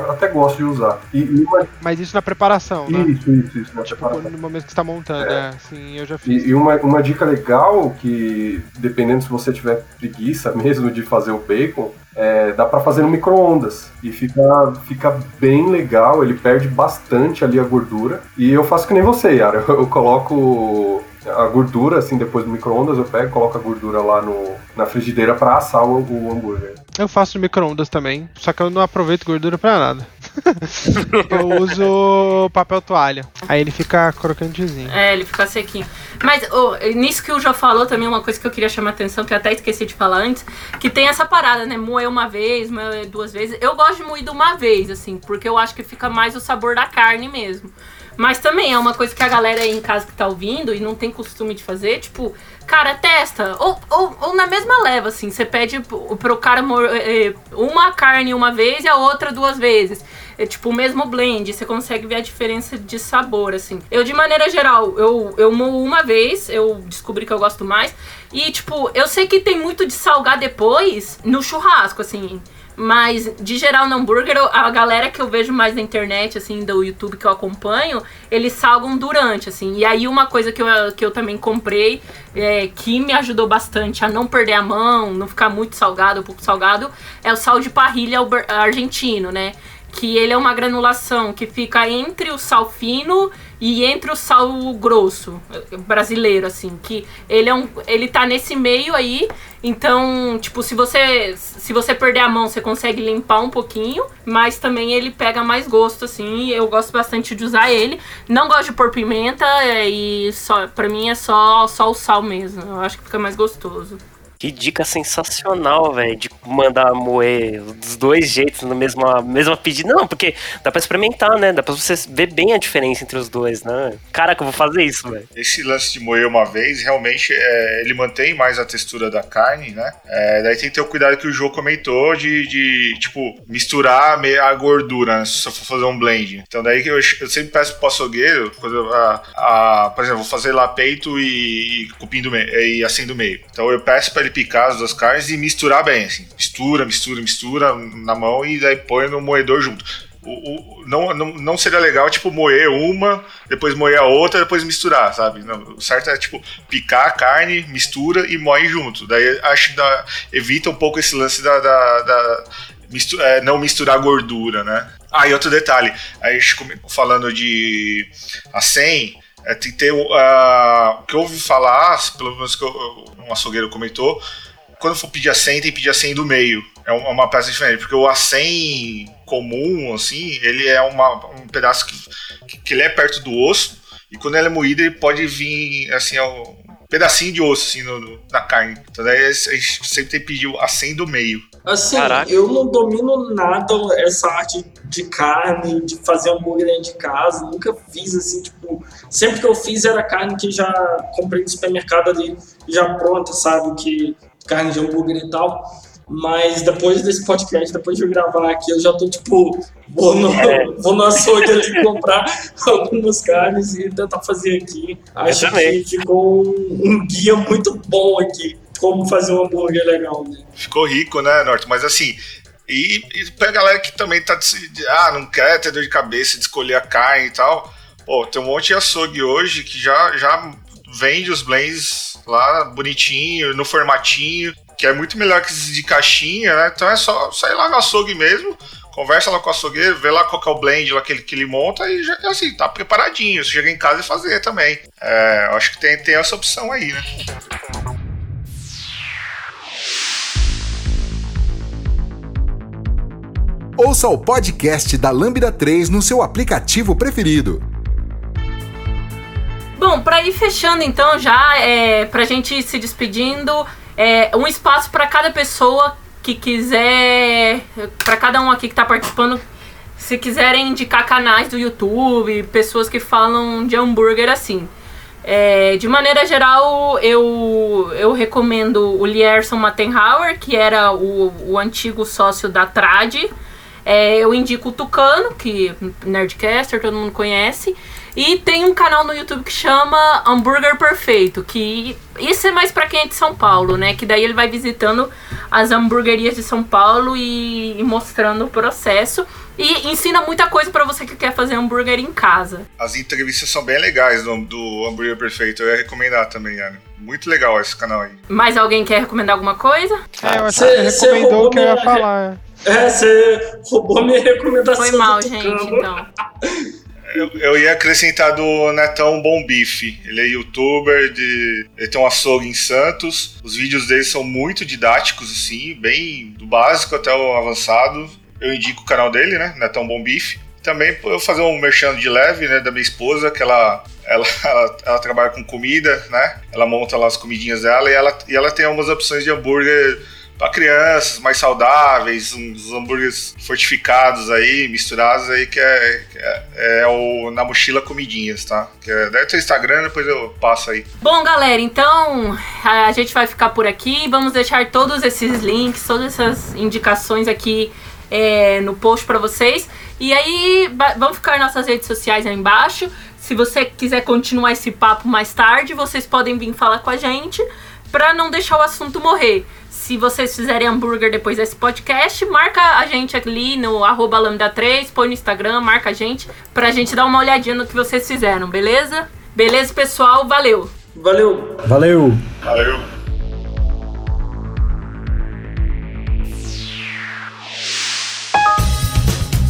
até gosto de usar. E, e uma... Mas isso na preparação, né? Isso, isso, isso. Na Tipo, preparação. no momento que você tá montando, É. é. Sim, eu já fiz. E, e uma, uma dica legal que, dependendo se você tiver preguiça mesmo de fazer o bacon, é, dá pra fazer no micro-ondas. E fica, fica bem legal, ele perde bastante ali a gordura. E eu faço que nem você, Yara. Eu, eu coloco a gordura, assim, depois do micro-ondas, eu pego, coloco a gordura lá no, na frigideira pra assar o, o hambúrguer. Eu faço no micro-ondas também, só que eu não aproveito gordura pra nada. eu uso papel toalha. Aí ele fica crocantezinho. É, ele fica sequinho. Mas ô, nisso que o João falou também, uma coisa que eu queria chamar a atenção, que eu até esqueci de falar antes, que tem essa parada, né? Moer uma vez, moer duas vezes. Eu gosto de moído uma vez, assim, porque eu acho que fica mais o sabor da carne mesmo. Mas também é uma coisa que a galera aí em casa que tá ouvindo e não tem costume de fazer, tipo, cara, testa. Ou, ou, ou na mesma leva, assim, você pede pro, cara mo- eh, uma carne uma vez e a outra duas vezes. É tipo o mesmo blend, você consegue ver a diferença de sabor, assim. Eu, de maneira geral, eu, eu moo uma vez, eu descobri que eu gosto mais. E, tipo, eu sei que tem muito de salgar depois no churrasco, assim. Mas, de geral, no hambúrguer, a galera que eu vejo mais na internet, assim, do YouTube que eu acompanho, eles salgam durante, assim. E aí, uma coisa que eu, que eu também comprei, é, que me ajudou bastante a não perder a mão, não ficar muito salgado, pouco salgado, é o sal de parrilha argentino, né? Que ele é uma granulação que fica entre o sal fino e entre o sal grosso brasileiro, assim, que ele é um, ele tá nesse meio aí, então, tipo, se você se você perder a mão, você consegue limpar um pouquinho, mas também ele pega mais gosto, assim, eu gosto bastante de usar ele. Não gosto de pôr pimenta eh, e só, pra mim é só só o sal mesmo. Eu acho que fica mais gostoso. Que dica sensacional, velho, de mandar moer dos dois jeitos na mesma, mesma pedida. Não, porque dá pra experimentar, né? Dá pra você ver bem a diferença entre os dois, né? Caraca, eu vou fazer isso, velho. Esse lance de moer uma vez, realmente, é, ele mantém mais a textura da carne, né? É, daí tem que ter o cuidado que o João comentou de, de, tipo, misturar a gordura, né? Se for fazer um blend. Então daí que eu, eu sempre peço pro açougueiro, quando a, a- por exemplo, vou fazer lá peito e, e cupim do meio, e assim do meio. Então eu peço pra ele picar as duas carnes e misturar bem, assim. Mistura, mistura, mistura na mão e daí põe no moedor junto. O, o- não, não, não seria legal, tipo, moer uma, depois moer a outra, depois misturar, sabe? Não, o certo é, tipo, picar a carne, mistura e moe junto. Daí acho que dá- evita um pouco esse lance da. da- da mistu- é, não misturar gordura, né? Ah, e outro detalhe, a gente come- falando de a 100, é, tem que ter ah, o que eu ouvi falar, pelo menos que eu- um açougueiro comentou, quando for pedir a 100, tem que pedir a 100 do meio. É um- uma peça diferente, porque o A100 comum, assim, ele é uma, um pedaço que, que, que ele é perto do osso, e quando ele é moído, ele pode vir, assim, é um pedacinho de osso, assim, no- no- na carne. Então daí a gente sempre tem que pedir a 100 do meio. Assim, Caraca. eu não domino nada essa arte de carne, de fazer hambúrguer dentro de casa. Nunca fiz assim, tipo. Sempre que eu fiz era carne que já comprei no supermercado ali, já pronta, sabe? Que carne de hambúrguer e tal. Mas depois desse podcast, depois de eu gravar aqui, eu já tô tipo, vou no, vou no açougue ali comprar algumas carnes e tentar fazer aqui. Acho que ficou um, um guia muito bom aqui, como fazer um hambúrguer legal, né? Ficou rico, né, Norte? Mas assim, e, e pra galera que também tá de, ah, não quer ter dor de cabeça de escolher a carne e tal. Pô, tem um monte de açougue hoje que já, já vende os blends lá bonitinho, no formatinho, que é muito melhor que esses de caixinha, né? Então é só sair lá no açougue mesmo, conversa lá com o açougueiro, vê lá qual é o blend lá que ele, que ele monta e já assim, tá preparadinho. Você chega em casa e fazer também. É, acho que tem, tem essa opção aí, né? Ouça o podcast da Lambda 3 no seu aplicativo preferido. Bom, pra ir fechando então já, é, pra gente ir se despedindo, é, um espaço pra cada pessoa que quiser, pra cada um aqui que tá participando, se quiserem indicar canais do YouTube, pessoas que falam de hambúrguer assim. É, de maneira geral, eu, eu recomendo o Lierson Mattenhauer, que era o, o antigo sócio da Trad. É, eu indico o Tucano, que Nerdcaster, todo mundo conhece. E tem um canal no YouTube que chama Hambúrguer Perfeito, que isso é mais pra quem é de São Paulo, né? Que daí ele vai visitando as hamburguerias de São Paulo e, e mostrando o processo. E ensina muita coisa para você que quer fazer hambúrguer em casa. As entrevistas são bem legais do, do Hambúrguer Perfeito. Eu ia recomendar também, Yane. Muito legal esse canal aí. Mais alguém quer recomendar alguma coisa? É, eu acho Cê- que cê você recomendou o que eu ia falar. É, você roubou minha recomendação. Foi mal, gente, então. Eu, eu ia acrescentar do Netão Bom Bife. Ele é youtuber, de, ele tem um açougue em Santos. Os vídeos dele são muito didáticos, assim, bem do básico até o avançado. Eu indico o canal dele, né? Netão Bom Bife. Também eu fazer um merchan de leve, né? Da minha esposa, que ela, ela, ela, ela trabalha com comida, né? Ela monta lá as comidinhas dela e ela, e ela tem algumas opções de hambúrguer para crianças, mais saudáveis, uns hambúrgueres fortificados aí, misturados aí, que é, que é, é o Na Mochila Comidinhas, tá? Que é, deve ter Instagram, depois eu passo aí. Bom, galera, então a gente vai ficar por aqui. Vamos deixar todos esses links, todas essas indicações aqui é, no post para vocês. E aí, vão ficar nossas redes sociais aí embaixo. Se você quiser continuar esse papo mais tarde, vocês podem vir falar com a gente para não deixar o assunto morrer. Se vocês fizerem hambúrguer depois desse podcast, marca a gente ali no arroba lambda3, põe no Instagram, marca a gente, pra gente dar uma olhadinha no que vocês fizeram, beleza? Beleza, pessoal? Valeu! Valeu. Valeu! Valeu!